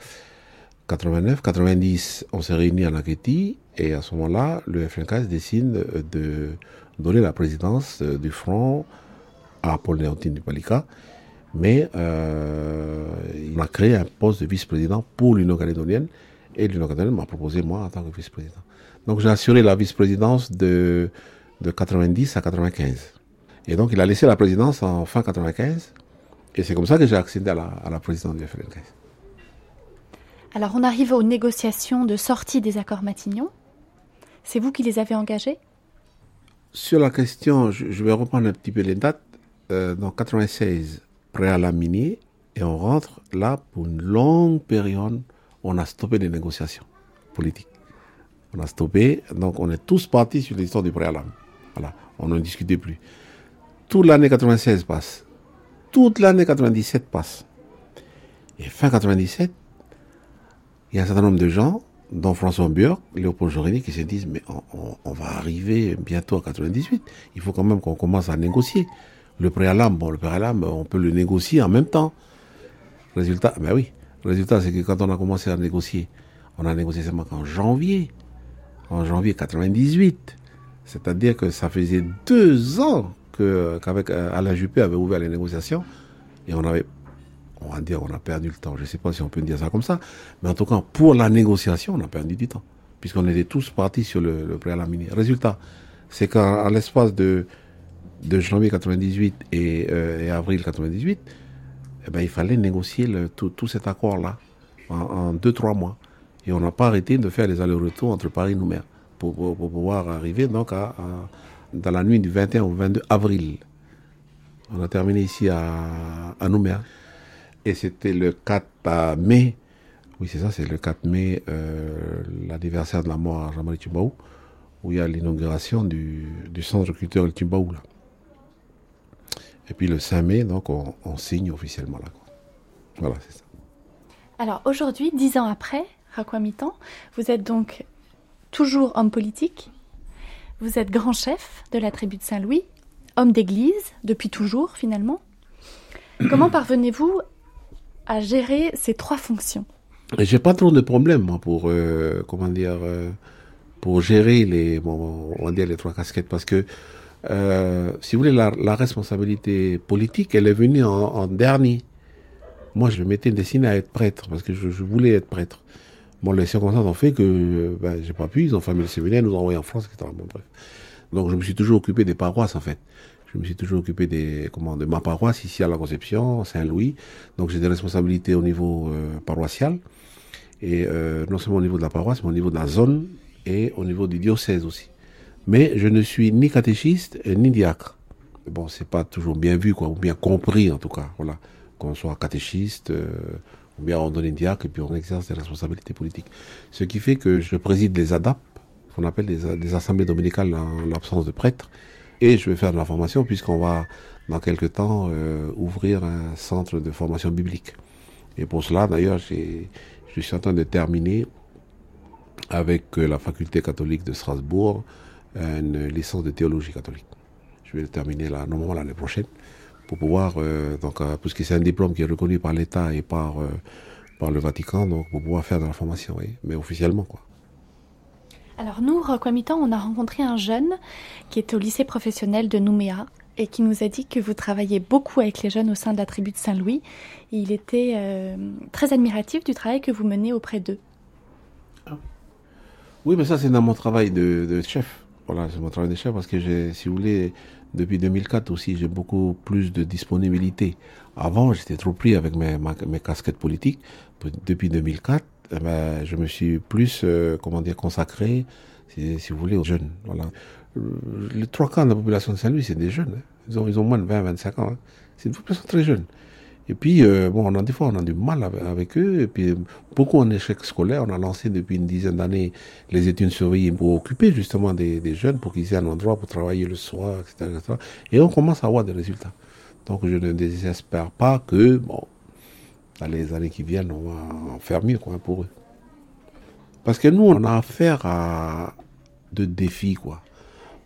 89, 90, on s'est réunis à Naketi et à ce moment-là, le FNKS décide de donner la présidence du front à Paul Léontine du Palika, mais euh, il a créé un poste de vice-président pour l'Union calédonienne Et l'Union catholique m'a proposé moi en tant que vice-président. Donc j'ai assuré la vice-présidence de, de 90 à 95. Et donc il a laissé la présidence en fin 95. Et c'est comme ça que j'ai accédé à la, à la présidence du FLNKS. Alors on arrive aux négociations de sortie des accords Matignon. C'est vous qui les avez engagés? Sur la question, je, je vais reprendre un petit peu les dates. Euh, dans 96, préalable minier, et on rentre là pour une longue période. On a stoppé les négociations politiques. On a stoppé, donc on est tous partis sur l'histoire du préalable. Voilà, on n'en discutait plus. Toute l'année 96 passe. Toute l'année 97 passe. Et fin 97, il y a un certain nombre de gens, dont François Björk, Léopold Jorini, qui se disent mais on va arriver bientôt à 98. Il faut quand même qu'on commence à négocier. Le préalable, bon, le préalable, on peut le négocier en même temps. Résultat, ben oui. Le résultat, c'est que quand on a commencé à négocier, on a négocié seulement qu'en janvier. En janvier 98. C'est-à-dire que ça faisait deux ans qu'avec euh, Alain Juppé avait ouvert les négociations. Et on avait, on va dire, on a perdu le temps. Je ne sais pas si on peut dire ça comme ça. Mais en tout cas, pour la négociation, on a perdu du temps. Puisqu'on était tous partis sur le, le préalable minier. Résultat, c'est qu'en en l'espace de, de janvier 98 et, euh, et avril 98, eh ben, il fallait négocier tout, cet accord-là en, en deux, trois mois. Et on n'a pas arrêté de faire les allers-retours entre Paris et Nouméa pour, pouvoir arriver donc dans la nuit du 21 au 22 avril. On a terminé ici à, à Nouméa. Et c'était le 4 mai, oui c'est ça, c'est le 4 mai, euh, l'anniversaire de la mort à Jean-Marie Tumbaou, où il y a l'inauguration du, centre culturel. Là. Et puis le 5 mai, donc on, on signe officiellement quoi. Voilà, c'est ça. Alors aujourd'hui, dix ans après, Rakwamitan, vous êtes donc toujours homme politique, vous êtes grand chef de la tribu de Saint-Louis, homme d'église depuis toujours finalement. Comment parvenez-vous à gérer ces trois fonctions? J'ai pas trop de problèmes moi pour euh, comment dire euh, pour gérer les bon, on les trois casquettes parce que euh, si vous voulez la, la responsabilité politique elle est venue en, en dernier. Moi je m'étais destiné à être prêtre parce que je, je voulais être prêtre. Bon les circonstances ont fait que euh, ben, j'ai pas pu ils ont fermé le séminaire nous ont envoyé en France etc. Bon, bref. Donc je me suis toujours occupé des paroisses en fait. Je me suis toujours occupé des, comment, de ma paroisse ici à la Conception, Saint-Louis. Donc j'ai des responsabilités au niveau euh, paroissial. Et euh, non seulement au niveau de la paroisse, mais au niveau de la zone et au niveau du diocèse aussi. Mais je ne suis ni catéchiste euh, ni diacre. Bon, c'est pas toujours bien vu, ou bien compris en tout cas. Voilà, qu'on soit catéchiste, euh, ou bien ordonné diacre, et puis on exerce des responsabilités politiques. Ce qui fait que je préside les ADAP, qu'on appelle des, assemblées dominicales en l'absence de prêtres, et je vais faire de la formation puisqu'on va dans quelques temps euh, ouvrir un centre de formation biblique. Et pour cela, d'ailleurs, je suis en train de terminer avec la faculté catholique de Strasbourg une licence de théologie catholique. Je vais le terminer là, normalement l'année prochaine, pour pouvoir, euh, donc, euh, puisque c'est un diplôme qui est reconnu par l'État et par, euh, par le Vatican, donc pour pouvoir faire de la formation, oui, mais officiellement, quoi. Alors nous, Rakwamitan, on a rencontré un jeune qui est au lycée professionnel de Nouméa et qui nous a dit que vous travaillez beaucoup avec les jeunes au sein de la tribu de Saint-Louis. Il était euh, très admiratif du travail que vous menez auprès d'eux. Oui, mais ça, c'est dans mon travail de, de chef. Voilà, c'est mon travail de parce que si vous voulez, depuis 2004 aussi, j'ai beaucoup plus de disponibilité. Avant, j'étais trop pris avec mes, casquettes politiques. Depuis 2004, eh ben, je me suis plus, euh, comment dire, consacré, si, vous voulez, aux jeunes. Voilà. Les trois quarts de la population de Saint-Louis, c'est des jeunes. hein. Ils, ont, ils ont moins de 20, 25 ans. hein. C'est une population très jeune. Et puis, euh, bon, on a des fois, on a du mal avec, eux. Et puis, beaucoup en échec scolaire. On a lancé depuis une dizaine d'années les études surveillées pour occuper justement des, jeunes, pour qu'ils aient un endroit pour travailler le soir, etc.. Et on commence à avoir des résultats. Donc, je ne désespère pas que, bon, dans les années qui viennent, on va en faire mieux, quoi, pour eux. Parce que nous, on a affaire à de défis, quoi.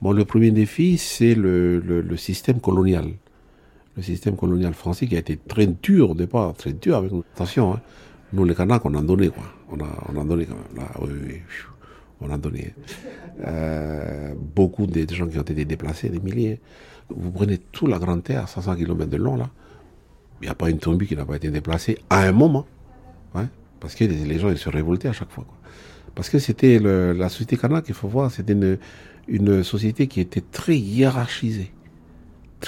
Bon, le premier défi, c'est le système colonial le système colonial français qui a été très dur au départ, très dur avec nous. Attention, hein, nous les Kanaks, on a donné quoi. On a, on donné quand même. Oui, on a donné. Euh, beaucoup de gens qui ont été déplacés, des milliers. Vous prenez toute la grande terre, 500 km de long là. Il n'y a pas une tombie qui n'a pas été déplacée à un moment. hein. Parce que les, gens ils se révoltaient à chaque fois. Quoi. Parce que c'était la société kanak, il faut voir, c'était une société qui était très hiérarchisée.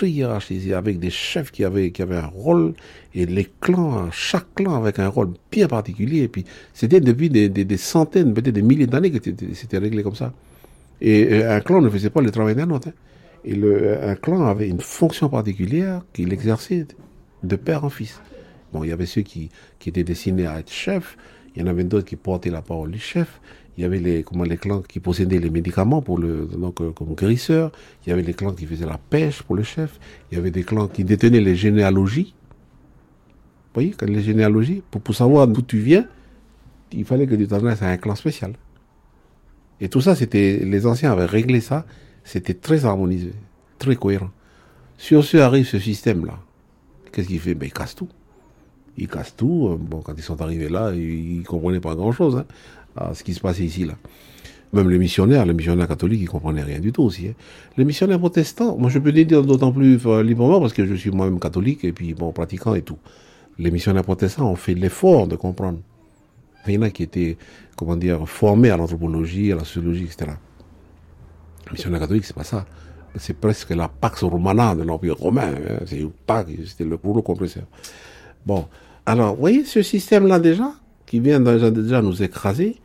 Avec des chefs qui avaient, qui avaient un rôle, et les clans, chaque clan avec un rôle bien particulier. Et puis, c'était depuis des, des- centaines, peut-être des milliers d'années que c'était- réglé comme ça. Et un clan ne faisait pas le travail d'un autre. hein. Et le, un clan avait une fonction particulière qu'il exerçait de père en fils. Bon, il y avait ceux qui, qui étaient destinés à être chefs, il y en avait d'autres qui portaient la parole du chef, il y avait les, comment, les clans qui possédaient les médicaments pour le, donc, euh, comme guérisseurs, il y avait les clans qui faisaient la pêche pour le chef, il y avait des clans qui détenaient les généalogies. Vous voyez, les généalogies, pour, pour savoir d'où tu viens, il fallait que tu t'adresses à un clan spécial. Et tout ça, c'était, les anciens avaient réglé ça, c'était très harmonisé, très cohérent. Sur ce arrive ce système-là. Qu'est-ce qu'il fait? Ben, Il casse tout. Il casse tout. Euh, Bon, quand ils sont arrivés là, ils comprenaient pas grand-chose hein, à ce qui se passait ici. là. Même les missionnaires, les missionnaires catholiques, ils comprenaient rien du tout aussi. hein. Les missionnaires protestants, moi je peux les dire d'autant plus euh, librement parce que je suis moi-même catholique et puis bon, pratiquant et tout. Les missionnaires protestants ont fait l'effort de comprendre. Il y en a qui étaient, comment dire, formés à l'anthropologie, à la sociologie, etc. Les missionnaires catholiques, c'est pas ça. C'est presque la Pax Romana de l'Empire romain. hein. C'est Pax, c'était le rouleau compresseur. Bon, alors, vous voyez ce système-là déjà, qui vient déjà nous écraser,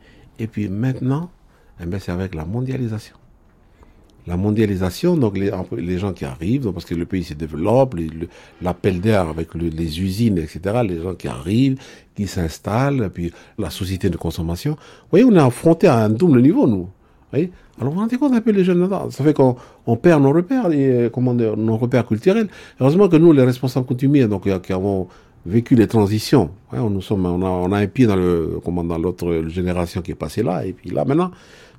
et puis maintenant, eh ben, c'est avec la mondialisation. La mondialisation, donc les, gens qui arrivent, donc parce que le pays se développe, l'appel d'air avec le- les usines, etc., les gens qui arrivent, qui s'installent, puis la société de consommation. Vous voyez, on est affronté à un double niveau, nous. Alors, vous vous rendez compte un peu les jeunes là Ça fait qu'on on perd nos repères, euh, nos repères culturels. Heureusement que nous, les responsables coutumiers, donc, euh, qui avons vécu les transitions, on, nous sommes, on, a, un pied dans le, comment, dans l'autre génération qui est passée là, et puis là, maintenant,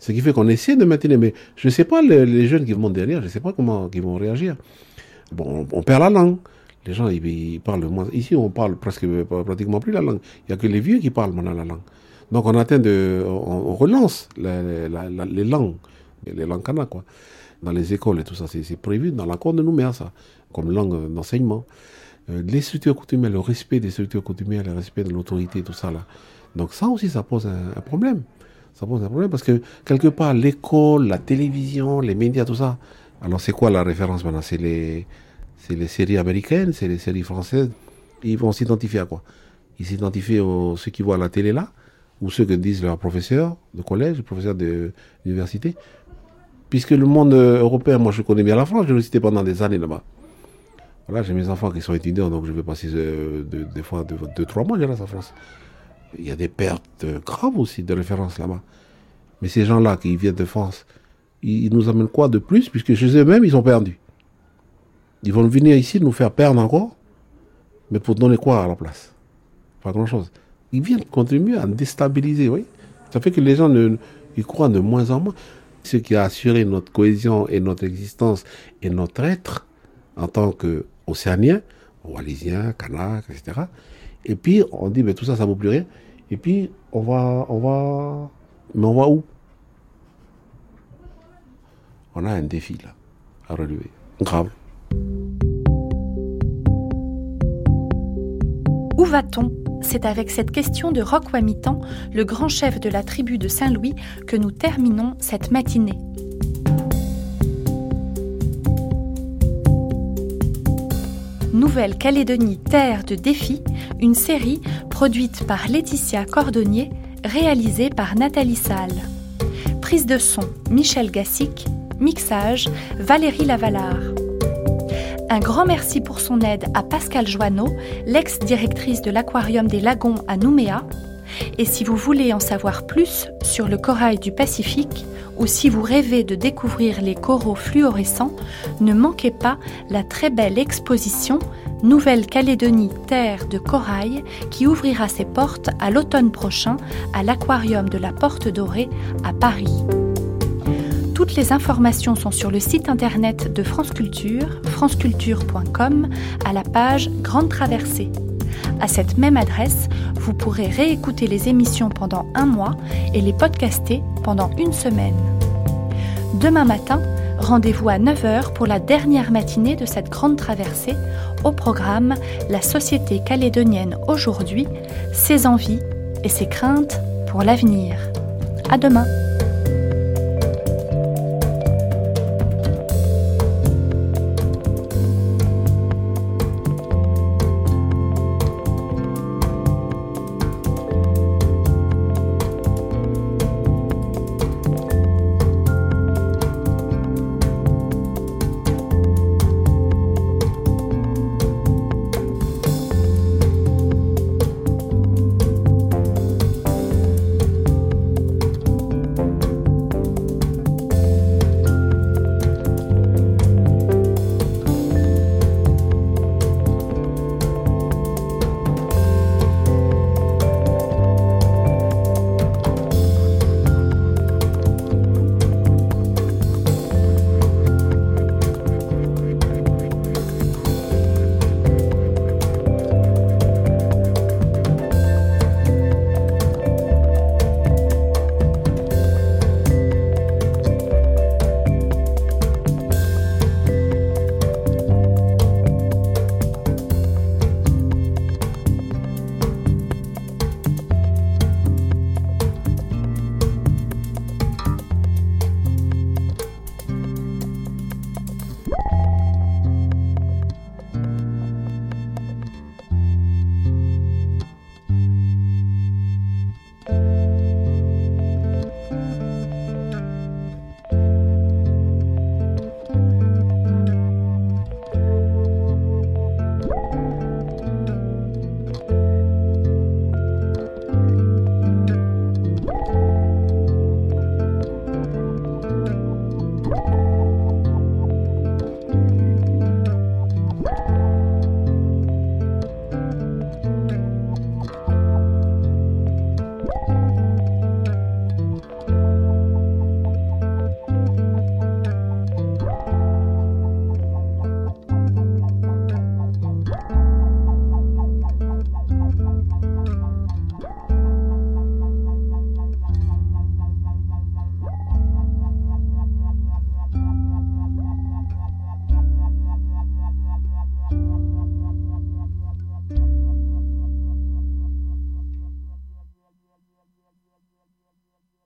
ce qui fait qu'on essaie de maintenir. Mais je ne sais pas, les, jeunes qui vont derrière, je ne sais pas comment ils vont réagir. Bon, on, perd la langue. Les gens, ils, parlent moins. Ici, on parle presque pratiquement plus la langue. Il n'y a que les vieux qui parlent maintenant la langue. Donc, on atteint de, on, relance la- la- la- les langues, les langues kanak, quoi. Dans les écoles et tout ça, c'est c'est prévu dans l'accord de Nouméa, ça, comme langue d'enseignement. Euh, les structures coutumières, le respect des structures coutumières, le respect de l'autorité, tout ça, là. Donc, ça aussi, ça pose un, problème. Ça pose un problème parce que, quelque part, l'école, la télévision, les médias, tout ça. Alors, c'est quoi la référence maintenant? C'est les, les séries américaines, c'est les séries françaises. Ils vont s'identifier à quoi? Ils s'identifient aux ceux qui voient la télé là, ou ceux que disent leurs professeurs de collège, professeurs d'université. Puisque le monde euh, européen, moi je connais bien la France, je l'ai visité pendant des années là-bas. Voilà, j'ai mes enfants qui sont étudiants, donc je vais passer euh, des fois deux, trois mois, reste en France. Il y a des pertes graves aussi de référence là-bas. Mais ces gens-là qui viennent de France, ils, nous amènent quoi de plus? Puisque chez eux-mêmes, ils sont perdus. Ils vont venir ici nous faire perdre encore, mais pour donner quoi à la place? Pas grand-chose. Ils viennent contribuer à déstabiliser, oui. Ça fait que les gens ne, ils croient de moins en moins. Ce qui a assuré notre cohésion et notre existence et notre être en tant qu'Océaniens, Wallisiens, Kanak, etc. Et puis on dit, mais tout ça, ça vaut plus rien. Et puis on va, on va, mais on va où? On a un défi là à relever, grave. Où va-t-on? C'est avec cette question de Roch Wamitan, le grand chef de la tribu de Saint-Louis, que nous terminons cette matinée. Nouvelle-Calédonie Terre de défis, une série produite par Laetitia Cordonnier, réalisée par Nathalie Salle. Prise de son Michel Gassic, mixage Valérie Lavalard. Un grand merci pour son aide à Pascal Joanneau, l'ex-directrice de l'Aquarium des Lagons à Nouméa. Et si vous voulez en savoir plus sur le corail du Pacifique, ou si vous rêvez de découvrir les coraux fluorescents, ne manquez pas la très belle exposition Nouvelle-Calédonie Terre de Corail qui ouvrira ses portes à l'automne prochain à l'Aquarium de la Porte Dorée à Paris. Toutes les informations sont sur le site internet de France Culture, franceculture.com, à la page Grande Traversée. À cette même adresse, vous pourrez réécouter les émissions pendant un mois et les podcaster pendant une semaine. Demain matin, rendez-vous à 9h pour la dernière matinée de cette grande traversée. Au programme, la société calédonienne aujourd'hui, ses envies et ses craintes pour l'avenir. À demain!